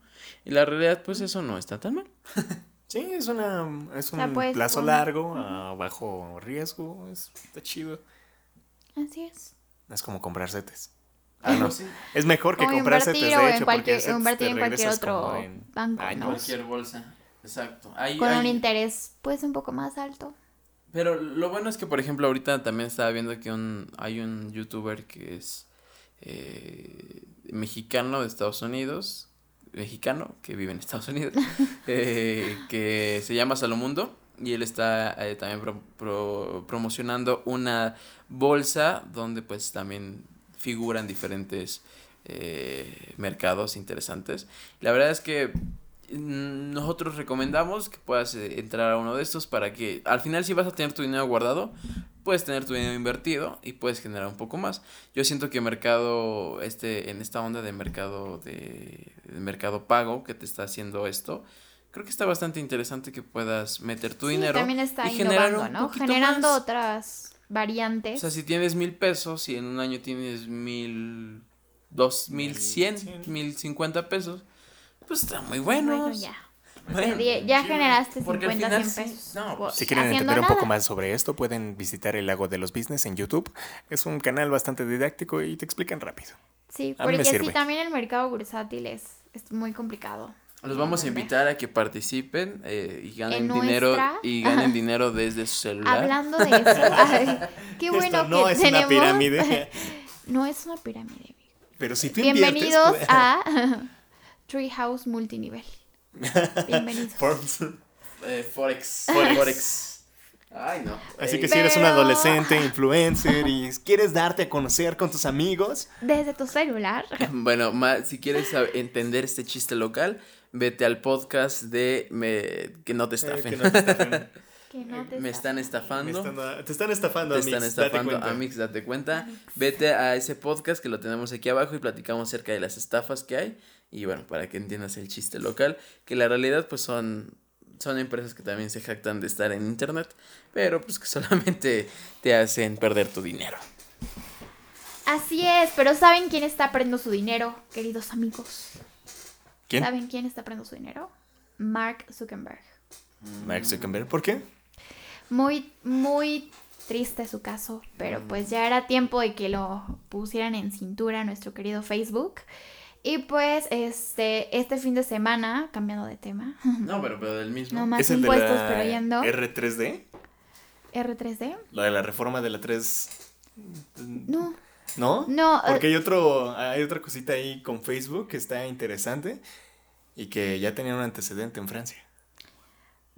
Y la realidad, pues eso no está tan mal. Sí, es una es un sea, puedes plazo largo, a bajo riesgo, es, está chido. Así es. Es como comprar setes. Ah, no. Sí. Es mejor que O comprar setes, de en cualquier- porque invertir en otro en banco, ¿no? años. Cualquier bolsa. Exacto. Hay- Con un interés pues un poco más alto. Pero lo bueno es que, por ejemplo, ahorita también estaba viendo que un, hay un youtuber que es eh, mexicano de Estados Unidos, mexicano que vive en Estados Unidos, eh, que se llama Salomundo y él está eh, también pro- pro- promocionando una bolsa donde pues también figuran diferentes eh, mercados interesantes. La verdad es que mm, nosotros recomendamos que puedas eh, entrar a uno de estos para que al final si vas a tener tu dinero guardado, puedes tener tu dinero invertido y puedes generar un poco más. Yo siento que mercado, este, en esta onda de mercado de, de mercado pago que te está haciendo esto, creo que está bastante interesante que puedas meter tu sí, dinero también está y generar un ¿no? Generando más. otras O variantes. sea, si tienes mil pesos y en un año tienes mil, dos mil cien, Mil cien. mil cincuenta pesos, pues está muy bueno. Bueno, ya. Bueno, ya sí, generaste porque al 50, final 100 sí- pesos. no, pues, Si quieren entender un poco más sobre esto, pueden visitar el Lago de los Business en YouTube. Es un canal bastante didáctico y te explican rápido. Sí, A porque sí, también el mercado bursátil es, es muy complicado. Los vamos a invitar a que participen eh, y ganen En dinero nuestra- y ganen dinero desde su celular. Hablando de eso, ay, qué bueno Esto no que es tenemos. una pirámide. no es una pirámide. Pero si tú Bienvenidos inviertes, a Treehouse Multinivel. Bienvenidos. Forbes. Eh, Forex. Forex. Forex. Ay, no. Así Eh, que si eres un adolescente, influencer y quieres darte a conocer con tus amigos, Desde tu celular. Bueno, ma- si quieres entender este chiste local, vete al podcast de me- Que no te eh, estafen. que no te estafen. Que no te me están Me estafando. están- te están estafando, Te Amix, están date estafando, cuenta. Amix, date cuenta. Vete a ese podcast que lo tenemos aquí abajo y platicamos acerca de las estafas que hay. Y bueno, para que entiendas el chiste local, que la realidad pues son, son empresas que también se jactan de estar en internet, pero pues que solamente te hacen perder tu dinero. Así es, pero ¿saben quién está perdiendo su dinero, queridos amigos? ¿Quién? ¿Saben quién está perdiendo su dinero? Mark Zuckerberg. Mark Zuckerberg. ¿Por qué? Muy, muy triste su caso, pero pues ya era tiempo de que lo pusieran en cintura nuestro querido Facebook. Y pues este, este fin de semana, cambiando de tema, No, pero, pero del mismo. no más ¿Es el de impuestos, la pero yendo R3D? R3D. La de la reforma de la 3... No, ¿No? no, eh, Porque hay otro, hay otra cosita ahí con Facebook que está interesante y que ya tenía un antecedente en Francia.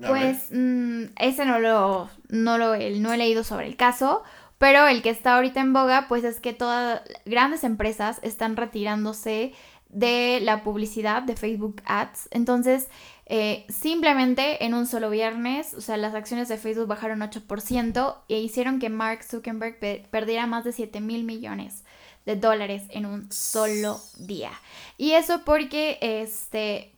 A. Pues mm, ese no lo, no lo he- no he leído sobre el caso, pero el que está ahorita en boga, pues es que todas grandes empresas están retirándose de la publicidad de Facebook Ads. Entonces, eh, simplemente en un solo viernes, o sea, las acciones de Facebook bajaron 8% e hicieron que Mark Zuckerberg pe- perdiera más de 7 mil millones de dólares en un solo día. Y eso porque este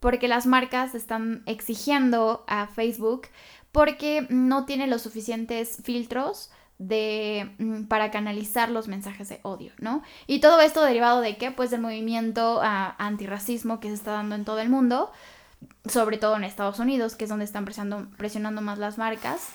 porque las marcas están exigiendo a Facebook porque no tiene los suficientes filtros de mm, para canalizar los mensajes de odio, ¿no? Y todo esto derivado de qué? Pues del movimiento ah, antirracismo que se está dando en todo el mundo, sobre todo en Estados Unidos, que es donde están presionando, presionando más las marcas.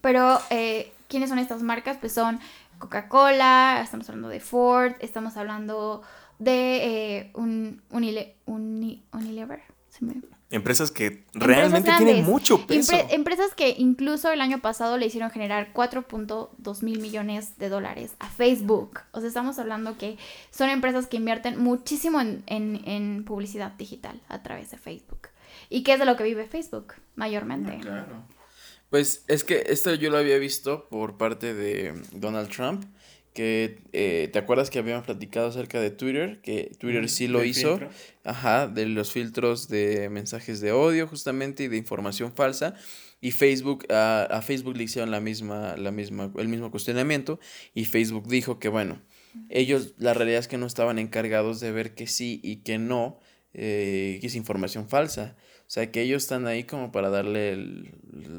Pero, eh, ¿quiénes son estas marcas? Pues son Coca-Cola, estamos hablando de Ford, estamos hablando de eh, un, Unile- Uni- Unilever. se me- Empresas que Empresas realmente tienen mucho peso. Empre- empresas que incluso el año pasado le hicieron generar 4.2 mil millones de dólares a Facebook. O sea, estamos hablando que son empresas que invierten muchísimo en, en- en publicidad digital a través de Facebook. ¿Y qué es de lo que vive Facebook mayormente? Claro. Pues es que esto yo lo había visto por parte de Donald Trump, que eh, te acuerdas que habíamos platicado acerca de Twitter, que Twitter sí lo hizo, filtro. ajá, de los filtros de mensajes de odio justamente y de información falsa. Y Facebook, a, a Facebook le hicieron la misma, la misma, el mismo cuestionamiento y Facebook dijo que bueno, ellos la realidad es que no estaban encargados de ver que sí y que no, eh, que es información falsa. O sea, que ellos están ahí como para darle el-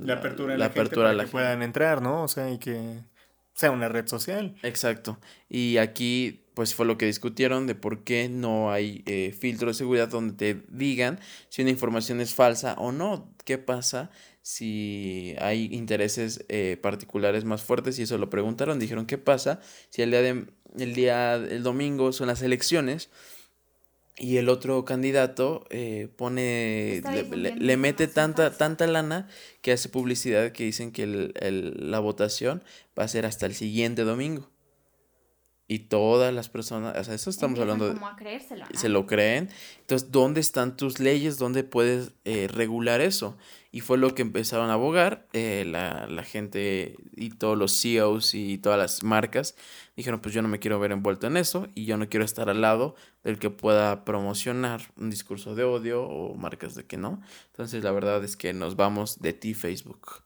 La apertura a la la, gente apertura a para la que puedan entrar, ¿no? O sea, y que sea una red social. Exacto. Y aquí, pues fue lo que discutieron de por qué no hay eh, filtro de seguridad donde te digan si una información es falsa o no. ¿Qué pasa si hay intereses eh, particulares más fuertes? Y eso lo preguntaron. Dijeron, ¿qué pasa si el día de, el día, el domingo son las elecciones? Y el otro candidato eh, pone, le, le- mete tanta, tanta lana que hace publicidad que dicen que el- el- la votación va a ser hasta el siguiente domingo. Y todas las personas, o sea, eso estamos Empiezan hablando de, como a creérselo, ¿no? se lo creen. Entonces, ¿dónde están tus leyes? ¿Dónde puedes eh, regular eso? Y fue lo que empezaron a abogar eh, la, la gente y todos los CEOs y todas las marcas. Dijeron, pues yo no me quiero ver envuelto en eso y yo no quiero estar al lado del que pueda promocionar un discurso de odio o marcas de que no. Entonces, la verdad es que nos vamos de ti, Facebook.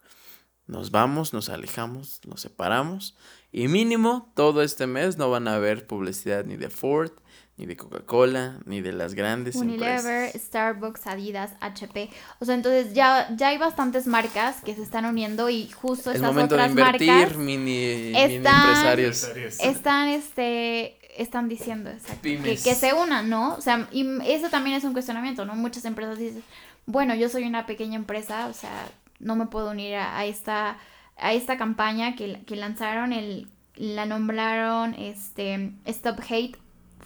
Nos vamos, nos alejamos, nos separamos y mínimo todo este mes no van a ver publicidad ni de Ford, ni de Coca-Cola, ni de las grandes empresas. Unilever, Starbucks, Adidas, HP. O sea, entonces ya, ya hay bastantes marcas que se están uniendo y justo Es estas momento de otras invertir, marcas mini, mini están- empresarios. están este están diciendo exacto, que, que se unan, ¿no? O sea, y eso también es un cuestionamiento, ¿no? Muchas empresas dicen, bueno, yo soy una pequeña empresa, o sea, no me puedo unir a, a esta a esta campaña que, que lanzaron, el, la nombraron este Stop Hate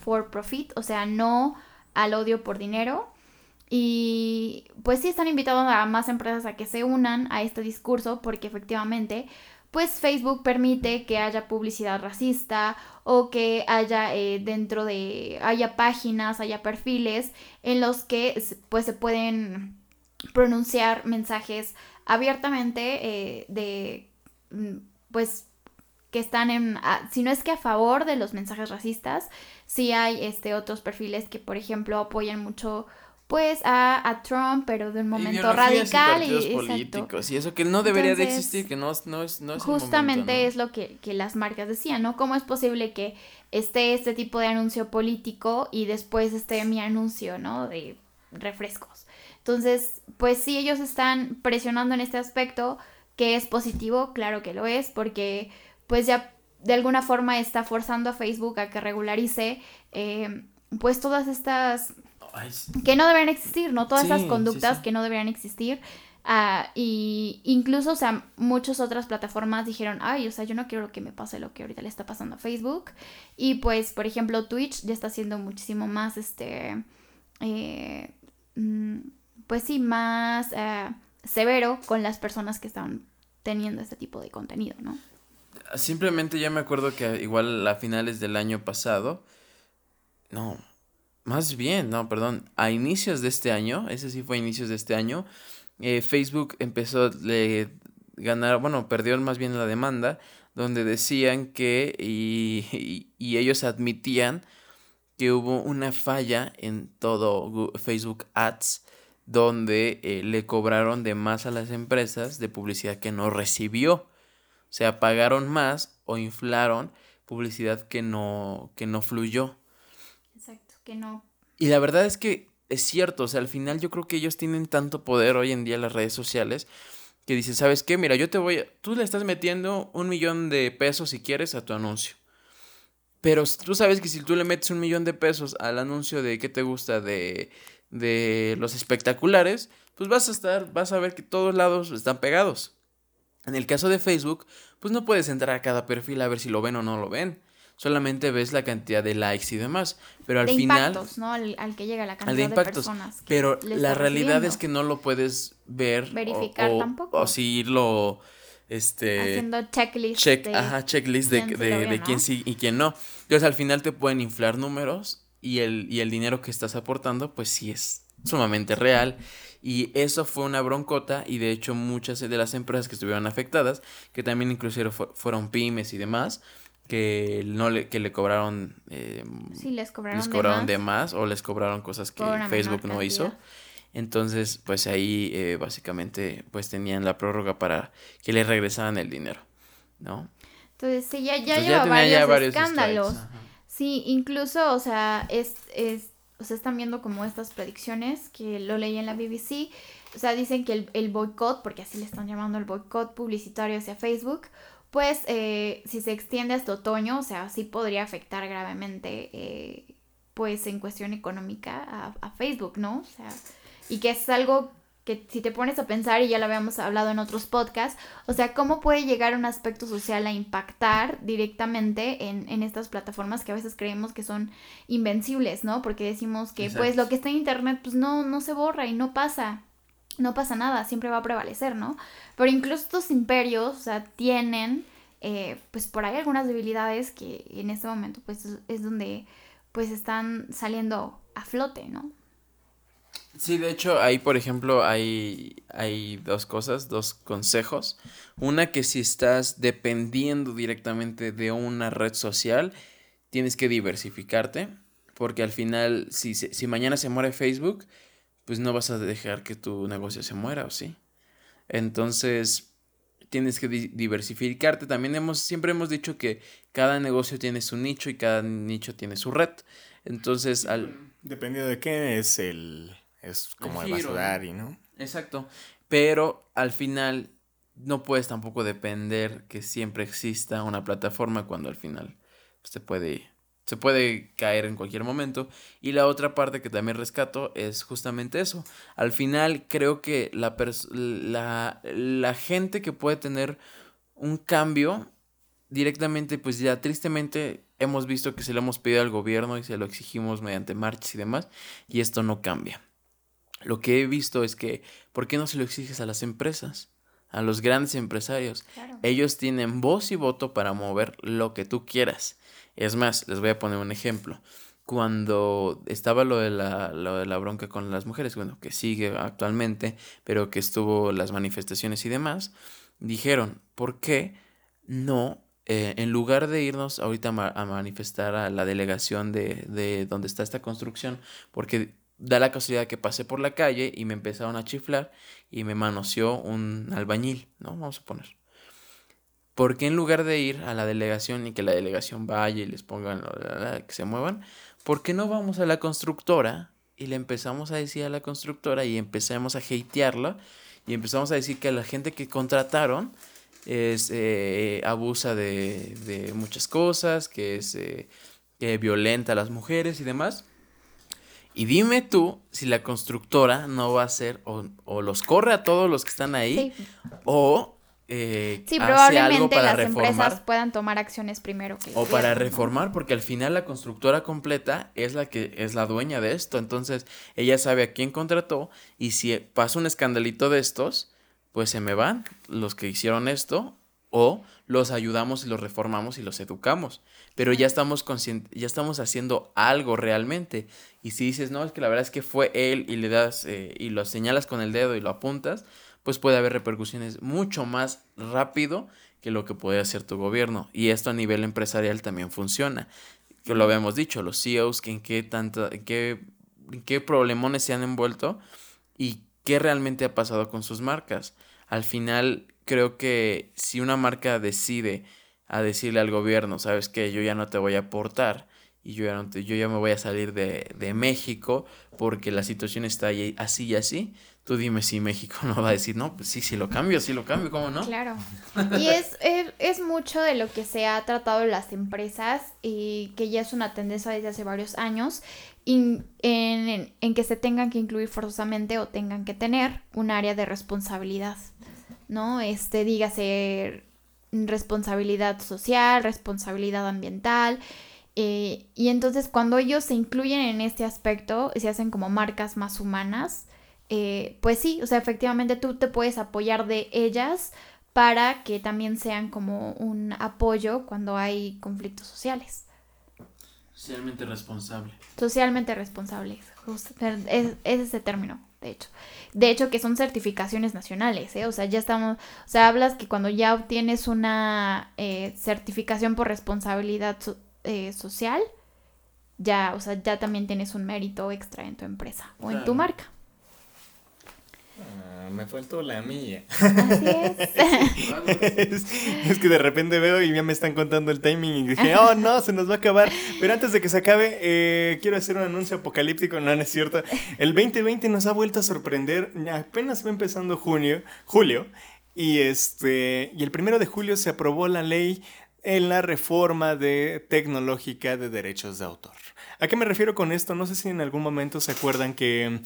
for Profit, o sea, no al odio por dinero. Y pues sí están invitados a más empresas a que se unan a este discurso porque efectivamente pues Facebook permite que haya publicidad racista o que haya eh, dentro de haya páginas, haya perfiles en los que pues se pueden pronunciar mensajes abiertamente eh, de mm, pues que están en a- si no es que a favor de los mensajes racistas sí hay este otros perfiles que por ejemplo apoyan mucho pues a, a Trump pero de un momento radical y y políticos y eso que no debería de existir, que no, es- no es, no es el Justamente momento, ¿no? es lo que, que las marcas decían, ¿no? ¿Cómo es posible que esté este tipo de anuncio político y después esté mi anuncio, ¿no? De refrescos. Entonces, pues sí, ellos están presionando en este aspecto, que es positivo, claro que lo es, porque pues ya de alguna forma está forzando a Facebook a que regularice eh, pues todas estas que no deberían existir, ¿no? Todas Sí, esas conductas sí. que no deberían existir. ah, y incluso, o sea, muchas otras plataformas dijeron, ay, o sea, yo no quiero que me pase lo que ahorita le está pasando a Facebook. Y pues, por ejemplo, Twitch ya está siendo muchísimo más, este, eh, mm, pues sí, más eh, severo con las personas que están teniendo este tipo de contenido, ¿no? Simplemente ya me acuerdo que igual a finales del año pasado, no, más bien, no, perdón, a inicios de este año, ese sí fue a inicios de este año, eh, Facebook empezó a ganar, bueno, perdió más bien la demanda, donde decían que, y, y- ellos admitían que hubo una falla en todo Facebook Ads, donde eh, le cobraron de más a las empresas de publicidad que no recibió. O sea, pagaron más o inflaron publicidad que no, que no fluyó. Exacto, que no. Y la verdad es que es cierto, o sea, al final yo creo que ellos tienen tanto poder hoy en día en las redes sociales que dicen, ¿sabes qué? Mira, yo te voy a... Tú le estás metiendo un millón de pesos si quieres a tu anuncio. Pero tú sabes que si tú le metes un millón de pesos al anuncio de qué te gusta de, de los espectaculares, pues vas a estar, vas a ver que todos lados están pegados. En el caso de Facebook, pues no puedes entrar a cada perfil a ver si lo ven o no lo ven. Solamente ves la cantidad de likes y demás. Pero al de final... impactos, ¿no? Al, al que llega la cantidad al de personas. Pero la realidad es que no lo puedes ver. o- Verificar o, tampoco. O si irlo. Este. haciendo checklist check, de ajá, checklist de, quién quién sí y quién no. Entonces al final te pueden inflar números y el, y el dinero que estás aportando, pues sí es sumamente real. Y eso fue una broncota y de hecho muchas de las empresas que estuvieron afectadas, que también incluso fueron pymes y demás, que no le, que le cobraron, eh, sí, les cobraron, les cobraron de, más. o les cobraron cosas que Facebook no hizo. Entonces, pues ahí eh, básicamente pues tenían la prórroga para que le regresaran el dinero, ¿no? Entonces, sí, ya, ya lleva varios, escándalos. Sí, incluso, o sea, es, es, o sea, están viendo como estas predicciones que lo leí en la BBC. O sea, dicen que el, el boicot, porque así le están llamando el boicot publicitario hacia Facebook, pues eh, si se extiende hasta otoño, o sea, sí podría afectar gravemente, eh, pues en cuestión económica a, a Facebook, ¿no? O sea, y que es algo que si te pones a pensar, y ya lo habíamos hablado en otros podcasts, o sea, cómo puede llegar un aspecto social a impactar directamente en, en estas plataformas que a veces creemos que son invencibles, ¿no? Porque decimos que pues lo que está en internet pues no, no se borra y no pasa, no pasa nada, siempre va a prevalecer, ¿no? Pero incluso estos imperios, o sea, tienen eh, pues por ahí algunas debilidades que en este momento pues es donde pues están saliendo a flote, ¿no? Sí, de hecho, ahí, por ejemplo, hay, hay dos cosas, dos consejos. Una que si estás dependiendo directamente de una red social, tienes que diversificarte, porque al final, si, si mañana se muere Facebook, pues no vas a dejar que tu negocio se muera, ¿o sí? Entonces, tienes que diversificarte. También hemos, siempre hemos dicho que cada negocio tiene su nicho y cada nicho tiene su red. Entonces, al... Dependiendo de qué es el es como el, y ¿no? Exacto. Pero al final no puedes tampoco depender que siempre exista una plataforma cuando al final pues, se puede se puede caer en cualquier momento. Y la otra parte que también rescato es justamente eso. Al final creo que la, la, la gente que puede tener un cambio directamente, pues ya tristemente hemos visto que se lo hemos pedido al gobierno y se lo exigimos mediante marchas y demás, y esto no cambia. Lo que he visto es que, ¿por qué no se lo exiges a las empresas? A los grandes empresarios. Ellos tienen voz y voto para mover lo que tú quieras. Es más, les voy a poner un ejemplo. Cuando estaba lo de la, lo de la bronca con las mujeres, bueno, que sigue actualmente, pero que estuvo las manifestaciones y demás, dijeron, ¿por qué no eh, en lugar de irnos ahorita a manifestar a la delegación de, de donde está esta construcción, porque da la casualidad que pasé por la calle y me empezaron a chiflar y me manoseó un albañil, ¿no? Vamos a poner. ¿Por qué en lugar de ir a la delegación y que la delegación vaya y les pongan que se muevan, ¿por qué no vamos a la constructora y le empezamos a decir a la constructora y empezamos a hatearla y empezamos a decir que la gente que contrataron es eh, abusa de, de, muchas cosas, que es eh, violenta a las mujeres y demás? Y dime tú si la constructora no va a hacer o, los corre a todos los que están ahí o eh, sí, probablemente para las empresas puedan tomar acciones primero que o para reformar porque al final la constructora completa es la que es la dueña de esto. Entonces ella sabe a quién contrató y si pasa un escandalito de estos pues se me van los que hicieron esto o los ayudamos y los reformamos y los educamos. Pero ya estamos, ya estamos haciendo algo realmente. Y si dices, no, es que la verdad es que fue él y le das eh, y lo señalas con el dedo y lo apuntas, pues puede haber repercusiones mucho más rápido que lo que puede hacer tu gobierno. Y esto a nivel empresarial también funciona. Que lo habíamos dicho, los CEOs, que en qué, tanto, en qué, en qué problemones se han envuelto y qué realmente ha pasado con sus marcas. Al final creo que si una marca decide a decirle al gobierno, sabes que yo ya no te voy a aportar y yo ya, no yo ya me voy a salir de, de, México porque la situación está ahí, así y así, tú dime si México no va a decir, no, pues sí, sí lo cambio, sí lo cambio, ¿cómo no? Claro. Y es, es, es mucho de lo que se ha tratado en las empresas y que ya es una tendencia desde hace varios años, en, en, en que se tengan que incluir forzosamente o tengan que tener un área de responsabilidad. ¿no? Este, dígase responsabilidad social, responsabilidad ambiental. Eh, y entonces cuando ellos se incluyen en este aspecto, se hacen como marcas más humanas, eh, pues sí, o sea, efectivamente tú te puedes apoyar de ellas para que también sean como un apoyo cuando hay conflictos sociales. Socialmente responsable. Socialmente responsables. justo, es, es ese término, de hecho. De hecho, que son certificaciones nacionales, ¿eh? O sea, ya estamos, o sea, hablas que cuando ya obtienes una eh, certificación por responsabilidad so- eh, social, ya, o sea, ya también tienes un mérito extra en tu empresa o en tu marca. Ah, me faltó la mía. Así es. es, es que de repente veo y ya me están contando el timing y dije, oh no, se nos va a acabar. Pero antes de que se acabe, eh, quiero hacer un anuncio apocalíptico. No, no es cierto. El 2020 nos ha vuelto a sorprender. Apenas va empezando junio, julio. Y, este, y el primero de julio se aprobó la ley en la reforma de tecnológica de derechos de autor. ¿A qué me refiero con esto? No sé si en algún momento se acuerdan que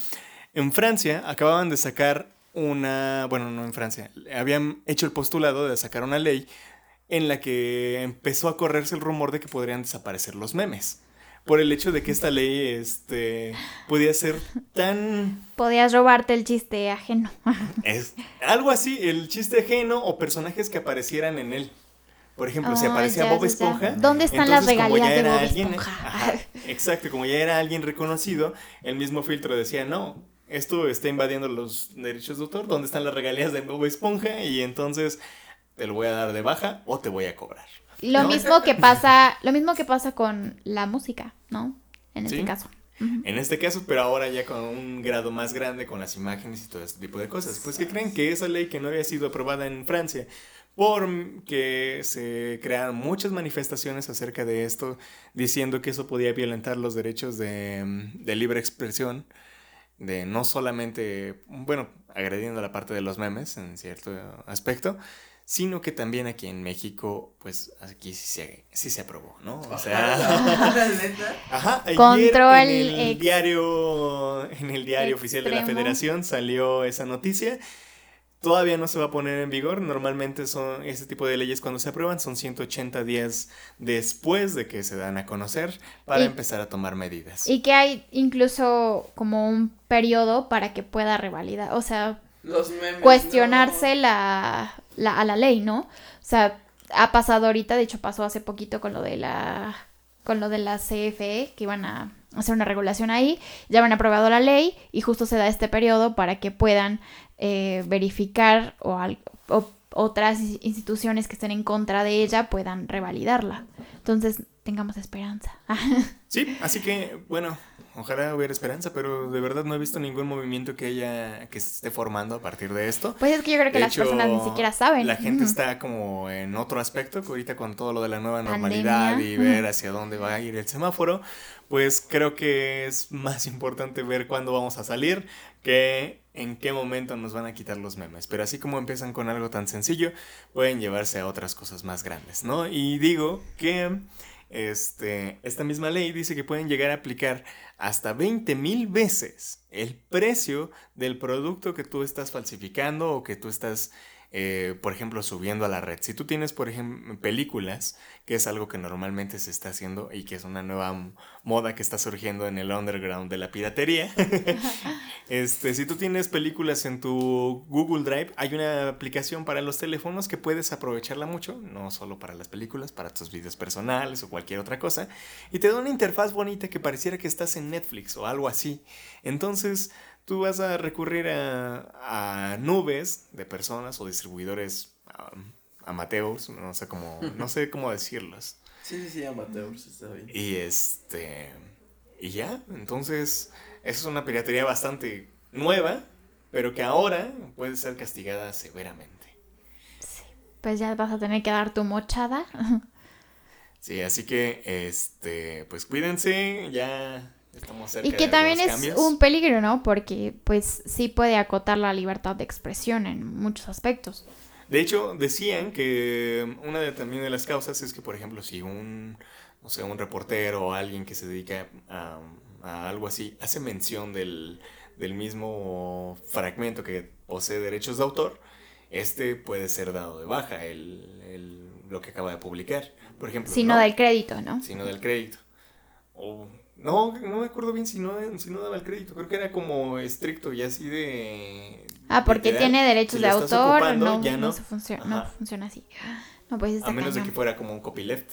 en Francia acababan de sacar una, bueno, no en Francia, habían hecho el postulado de sacar una ley en la que empezó a correrse el rumor de que podrían desaparecer los memes. Por el hecho de que esta ley este, podía ser tan Podías robarte el chiste ajeno. es algo así, el chiste ajeno o personajes que aparecieran en él. Por ejemplo, si aparecía ya, Bob ya. Esponja. ¿Dónde están las entonces, regalías de Bob alguien- Esponja? Ajá, exacto, como ya era alguien reconocido, el mismo filtro decía, no, esto está invadiendo los derechos de autor, ¿dónde están las regalías de Bob Esponja? Y entonces te lo voy a dar de baja o te voy a cobrar. Lo ¿No? mismo que pasa, lo mismo que pasa con la música, ¿no? En este Sí. caso. En este caso, pero ahora ya con un grado más grande, con las imágenes y todo este tipo de cosas. Pues que creen que esa ley que no había sido aprobada en Francia, porque se crearon muchas manifestaciones acerca de esto, diciendo que eso podía violentar los derechos de, mm, de libre expresión, de no solamente, bueno, agrediendo la parte de los memes en cierto aspecto, sino que también aquí en México, pues aquí sí se, sí se aprobó, ¿no? O sea... Ajá, ayer Control en el ex- diario, en el diario oficial de la. Federación salió esa noticia. Todavía no se va a poner en vigor. Normalmente son este tipo de leyes cuando se aprueban son 180 días después de que se dan a conocer para Y- empezar a tomar medidas. Y que hay incluso como un periodo para que pueda revalidar, o sea, Los memes. cuestionarse la, la- a la ley, ¿no? O sea, ha pasado ahorita, de hecho pasó hace poquito con lo de la con lo de la CFE, que iban a hacer una regulación ahí, ya han aprobado la ley y justo se da este periodo para que puedan eh, verificar o, al- o otras in- instituciones que estén en contra de ella puedan revalidarla. Entonces, tengamos esperanza. Sí, así que, bueno, ojalá hubiera esperanza, pero de verdad no he visto ningún movimiento que haya, que se esté formando a partir de esto. Pues es que yo creo que De las hecho, personas ni siquiera saben. La gente está como en otro aspecto, que ahorita con todo lo de la nueva Pandemia. normalidad y ver hacia dónde va a ir el semáforo, pues creo que es más importante ver cuándo vamos a salir que en qué momento nos van a quitar los memes. Pero así como empiezan con algo tan sencillo, pueden llevarse a otras cosas más grandes, ¿no? Y digo que este, esta misma ley dice que pueden llegar a aplicar hasta 20 mil veces el precio del producto que tú estás falsificando o que tú estás, eh, por ejemplo, subiendo a la red. Si tú tienes, por ejemplo, películas, que es algo que normalmente se está haciendo y que es una nueva moda que está surgiendo en el underground de la piratería. este, si tú tienes películas en tu Google Drive, hay una aplicación para los teléfonos que puedes aprovecharla mucho, no solo para las películas, para tus videos personales o cualquier otra cosa, y te da una interfaz bonita que pareciera que estás en Netflix o algo así. Entonces, tú vas a recurrir a, a nubes de personas o distribuidores um, amateurs, no sé cómo, no sé cómo decirlos. Sí, sí, sí, amateurs, está bien. Y este. Y ya, entonces. Esa es una piratería bastante nueva, pero que ahora puede ser castigada severamente. Pues ya vas a tener que dar tu mochada. Sí, así que, este, pues cuídense, ya estamos cerca Y que de también es cambios. un peligro, ¿no? Porque pues sí puede acotar la libertad de expresión en muchos aspectos. De hecho, decían que una de también de las causas es que, por ejemplo, si un, no sé, un reportero o alguien que se dedica a, a algo así hace mención del, del mismo fragmento que posee derechos de autor, este puede ser dado de baja, el, el- lo que acaba de publicar. Por ejemplo, Si no da el crédito, ¿no? sino del crédito. O, no, no me acuerdo bien si no, si no daba el crédito. Creo que era como estricto y así de. Ah, porque tiene derechos Si de autor, ocupando, no, ya no, no. funciona, no funciona así. No, pues A menos de que fuera como un copyleft.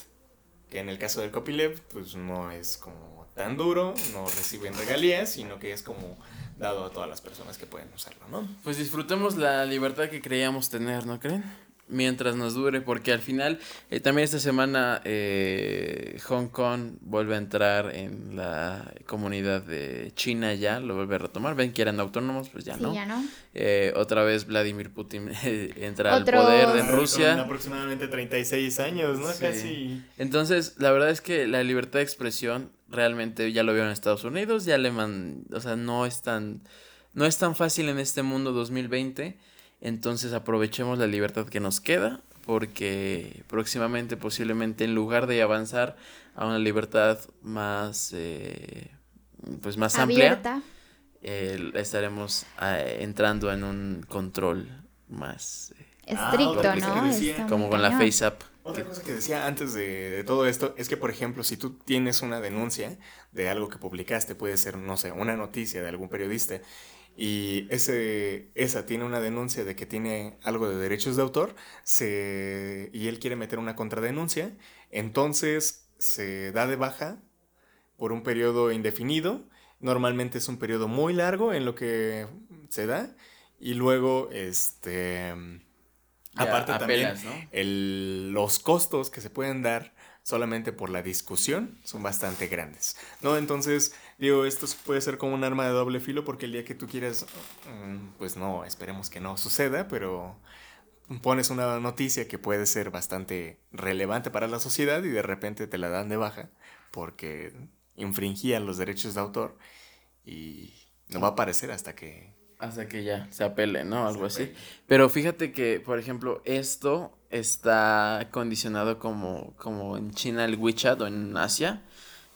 Que en el caso del copyleft, pues no es como tan duro, no reciben regalías, sino que es como dado a todas las personas que pueden usarlo, ¿no? Pues disfrutemos la libertad que creíamos tener, ¿no creen? Mientras nos dure, porque al final, eh, también esta semana eh, Hong Kong vuelve a entrar en la comunidad de China ya, lo vuelve a retomar, ven que eran autónomos, pues ya Sí, no. ya no. Eh, otra vez Vladimir Putin entra al poder de Otros- Con Rusia. aproximadamente 36 años, ¿no? Sí. Casi. Entonces, la verdad es que la libertad de expresión realmente ya lo vieron en Estados Unidos, ya le man, o sea, no es tan no es tan fácil en este mundo 2020, entonces aprovechemos la libertad que nos queda porque próximamente posiblemente en lugar de avanzar a una libertad más eh, pues más amplia, Abierta. eh, estaremos eh, entrando en un control más eh, Estricto, Ah, ¿no? decía. Como con la face app. Otra cosa que decía antes de, de todo esto es que, por ejemplo, si tú tienes una denuncia de algo que publicaste, puede ser, no sé, una noticia de algún periodista, y ese, esa tiene una denuncia de que tiene algo de derechos de autor, se, y él quiere meter una contradenuncia, entonces se da de baja por un periodo indefinido, normalmente es un periodo muy largo en lo que se da, y luego, este... Ya Aparte también, apelas, ¿no? el- los costos que se pueden dar solamente por la discusión son bastante grandes, ¿no? Entonces, digo, esto puede ser como un arma de doble filo porque el día que tú quieras, mm, pues no, esperemos que no suceda, pero pones una noticia que puede ser bastante relevante para la sociedad y de repente te la dan de baja porque infringían los derechos de autor y no va a aparecer hasta que... Hasta que ya se apele, ¿no? Algo así. Pero fíjate que, por ejemplo, esto está condicionado como, como en China el WeChat o en Asia.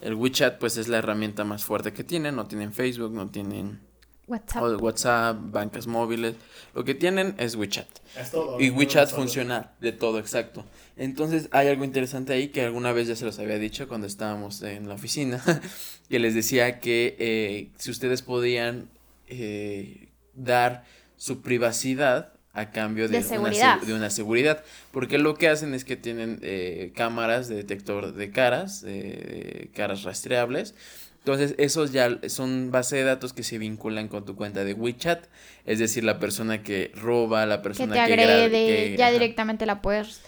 El WeChat pues es la herramienta más fuerte que tienen. No tienen Facebook, no tienen WhatsApp. o WhatsApp, bancas móviles. Lo que tienen es WeChat. Y WeChat funciona de todo, exacto. Entonces hay algo interesante ahí que alguna vez ya se los había dicho cuando estábamos en la oficina, que les decía que eh, si ustedes podían eh, dar su privacidad a cambio de, De una de una seguridad, porque lo que hacen es que tienen eh, cámaras de detector de caras, de caras rastreables, entonces, esos ya son base de datos que se vinculan con tu cuenta de WeChat. Es decir, la persona que roba, la persona te que, gra- agrede, que- ya ajá. directamente la puedes,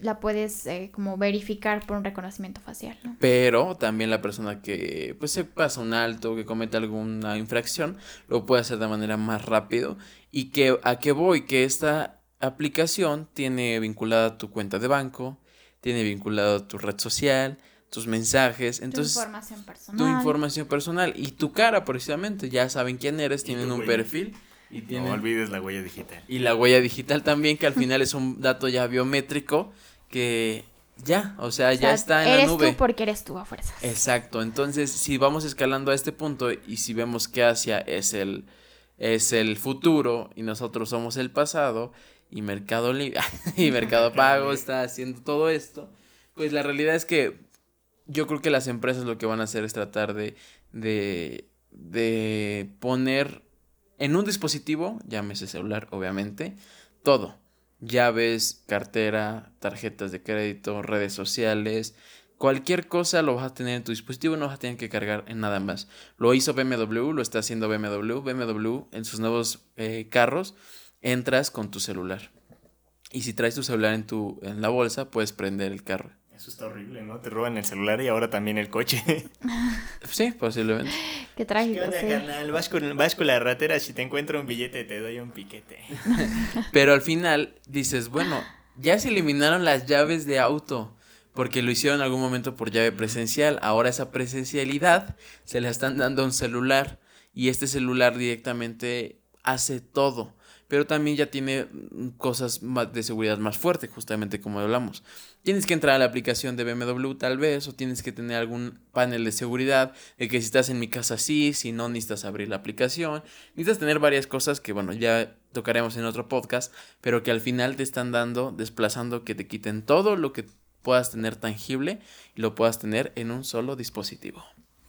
la puedes eh, como verificar por un reconocimiento facial, ¿no? Pero también la persona que pues se pasa un alto, que comete alguna infracción, lo puede hacer de manera más rápido. Y que a qué voy, que esta aplicación tiene vinculada tu cuenta de banco, tiene vinculado tu red social, tus mensajes, entonces tu información personal. tu información personal y tu cara precisamente, ya saben quién eres, tienen un perfil y tienen No olvides la huella digital. y la huella digital también, que al final es un dato ya biométrico que ya, o sea, O ya está en la eres nube. tú porque eres tú a fuerzas. Exacto, entonces si vamos escalando a este punto y si vemos que Asia es el, es el futuro y nosotros somos el pasado y Mercado Libre y Mercado Pago está haciendo todo esto, pues la realidad es que yo creo que las empresas lo que van a hacer es tratar de, de, de poner en un dispositivo, llámese celular obviamente, todo. Llaves, cartera, tarjetas de crédito, redes sociales, cualquier cosa lo vas a tener en tu dispositivo, no vas a tener que cargar en nada más. Lo hizo BMW, lo está haciendo BMW. BMW en sus nuevos eh, carros entras con tu celular. Y si traes tu celular en tu en la bolsa, puedes prender el carro. Eso está horrible, ¿no? Te roban el celular y ahora también el coche. Sí, posiblemente. Qué trágico, sí. carnal? Vas con, vas con la ratera, si te encuentro un billete te doy un piquete. Pero al final dices, bueno, ya se eliminaron las llaves de auto. Porque lo hicieron en algún momento por llave presencial. Ahora esa presencialidad se la están dando a un celular. Y este celular directamente hace todo. Pero también ya tiene mm, cosas más de seguridad más fuertes, justamente como hablamos. Tienes que entrar a la aplicación de BMW tal vez, o tienes que tener algún panel de seguridad, de que si estás en mi casa sí, si no necesitas abrir la aplicación. Necesitas tener varias cosas que, bueno, ya tocaremos en otro podcast, pero que al final te están dando, desplazando que te quiten todo lo que puedas tener tangible y lo puedas tener en un solo dispositivo.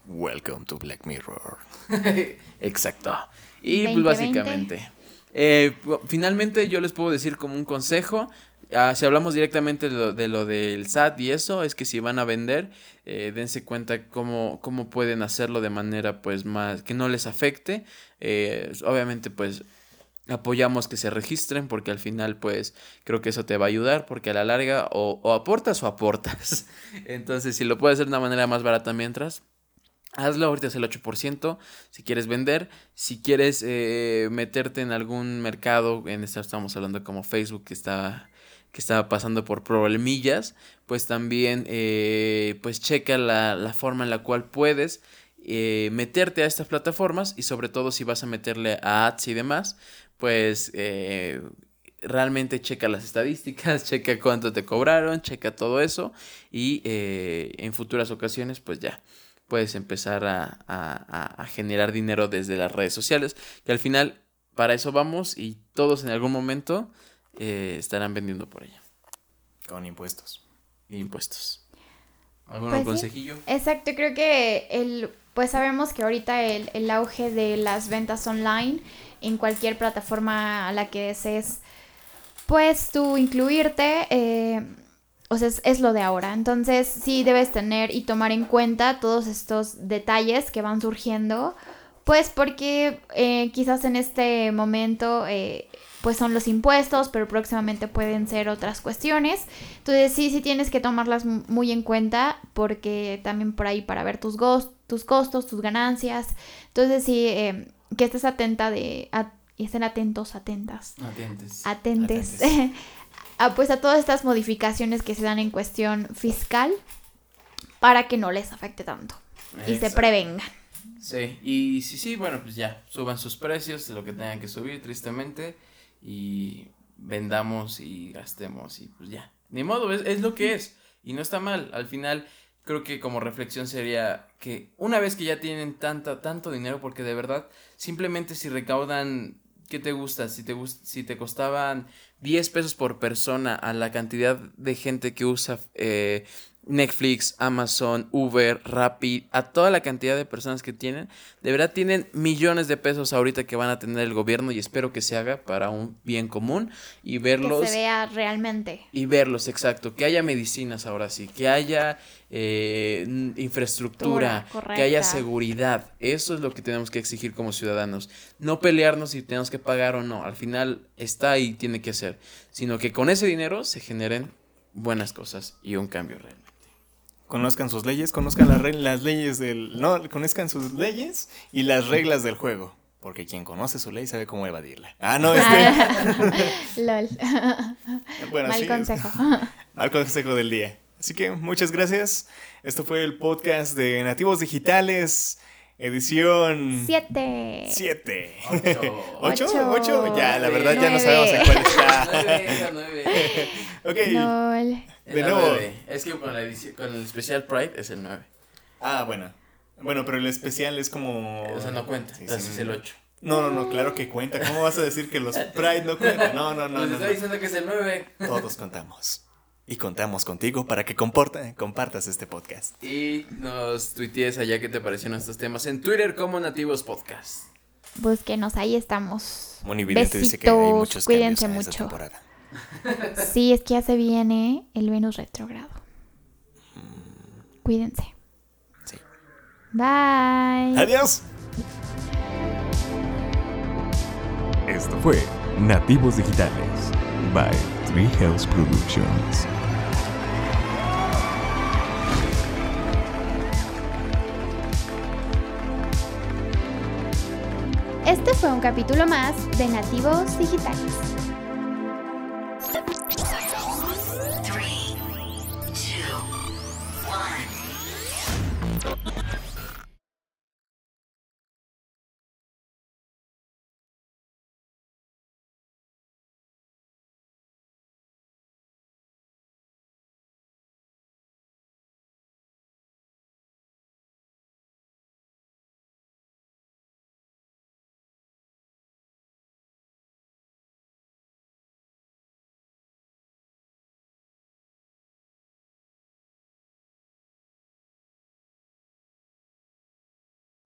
Welcome to Black Mirror. Exacto. Y 2020. pues básicamente. Eh, finalmente yo les puedo decir como un consejo. ah, si hablamos directamente de lo, de lo, del SAT y eso, es que si van a vender, eh, dense cuenta cómo, cómo pueden hacerlo de manera pues más que no les afecte. Eh, obviamente pues apoyamos que se registren porque al final pues creo que eso te va a ayudar porque a la larga o aportas o aportas. Entonces si lo puedes hacer de una manera más barata mientras, Hazlo, ahorita es el 8%. Si quieres vender, si quieres eh, meterte en algún mercado, en esta estamos hablando como Facebook que está, que está pasando por problemillas, pues también eh, pues checa la, la, forma en la cual puedes eh, meterte a estas plataformas y sobre todo si vas a meterle a ads y demás, pues realmente checa las estadísticas, checa cuánto te cobraron, checa todo eso y en futuras ocasiones pues ya puedes empezar a, generar dinero desde las redes sociales, que al final para eso vamos y todos en algún momento eh, estarán vendiendo por ella. Con impuestos. Impuestos. ¿Algún Pues sí. consejillo? Exacto, creo que el, pues sabemos que ahorita el, el auge de las ventas online en cualquier plataforma a la que desees, pues tú incluirte, eh, o sea, es, es, lo de ahora. Entonces sí debes tener y tomar en cuenta todos estos detalles que van surgiendo, pues porque eh, quizás en este momento... Eh, pues son los impuestos, pero próximamente pueden ser otras cuestiones. Entonces sí, sí tienes que tomarlas muy en cuenta porque también por ahí para ver tus, tus costos, tus ganancias. Entonces sí, eh, que estés atenta de... A, y estén atentos, atentas. Atentes. Atentes. Atentes. a, pues a todas estas modificaciones que se dan en cuestión fiscal para que no les afecte tanto y se prevengan. Sí, y sí, sí, bueno, pues ya, suban sus precios de lo que tengan que subir, tristemente y vendamos y gastemos y pues ya. Ni modo, es, es, lo que es. Y no está mal. Al final, creo que como reflexión sería que una vez que ya tienen tanta, tanto dinero, porque de verdad, simplemente si recaudan, ¿qué te gusta? Si te, si te costaban 10 pesos por persona a la cantidad de gente que usa eh, Netflix, Amazon, Uber, Rappi, a toda la cantidad de personas que tienen, de verdad tienen millones de pesos ahorita que van a tener el gobierno y espero que se haga para un bien común y verlos. Que se vea realmente. Y verlos, exacto. Que haya medicinas ahora sí, que haya eh, infraestructura, que haya seguridad. Eso es lo que tenemos que exigir como ciudadanos. No pelearnos si tenemos que pagar o no. Al final está ahí, tiene que ser. Sino que con ese dinero se generen buenas cosas y un cambio real conozcan sus leyes, conozcan las, las leyes del... No, conozcan sus leyes y las reglas del juego. Porque quien conoce su ley sabe cómo evadirla. Ah, no, este... LOL. Bueno, Mal sí, consejo. Al consejo del día. Así que muchas gracias. Esto fue el podcast de Nativos Digitales. Edición... Siete. Siete. Ocho. ¿Ocho? Ocho. ¿Ocho? Ya, la verdad ya no sabemos en cuál está. Nueve, nueve. ok. LOL. Es De nuevo. Es que con, la edición, con el especial Pride es el 9. Ah, bueno. Bueno, pero el especial es como... O sea, no cuenta. Sí, Entonces sí, es el 8. No, no, no, claro que cuenta. ¿Cómo vas a decir que los Pride no cuentan? No, no, no, Pues no. está no. diciendo que es el 9. Todos contamos. Y contamos contigo para que comporta- compartas este podcast. Y nos tuitees allá qué te parecieron estos temas en Twitter como Nativos Podcast. Búsquenos, ahí estamos. Moni Vidente dice que hay Besitos, muchos cuídense cambios en esta mucho. temporada. Sí, es que ya se viene el Venus retrógrado. Cuídense. Sí. Bye. Adiós. Esto fue Nativos Digitales by Three House Productions. Este fue un capítulo más de Nativos Digitales.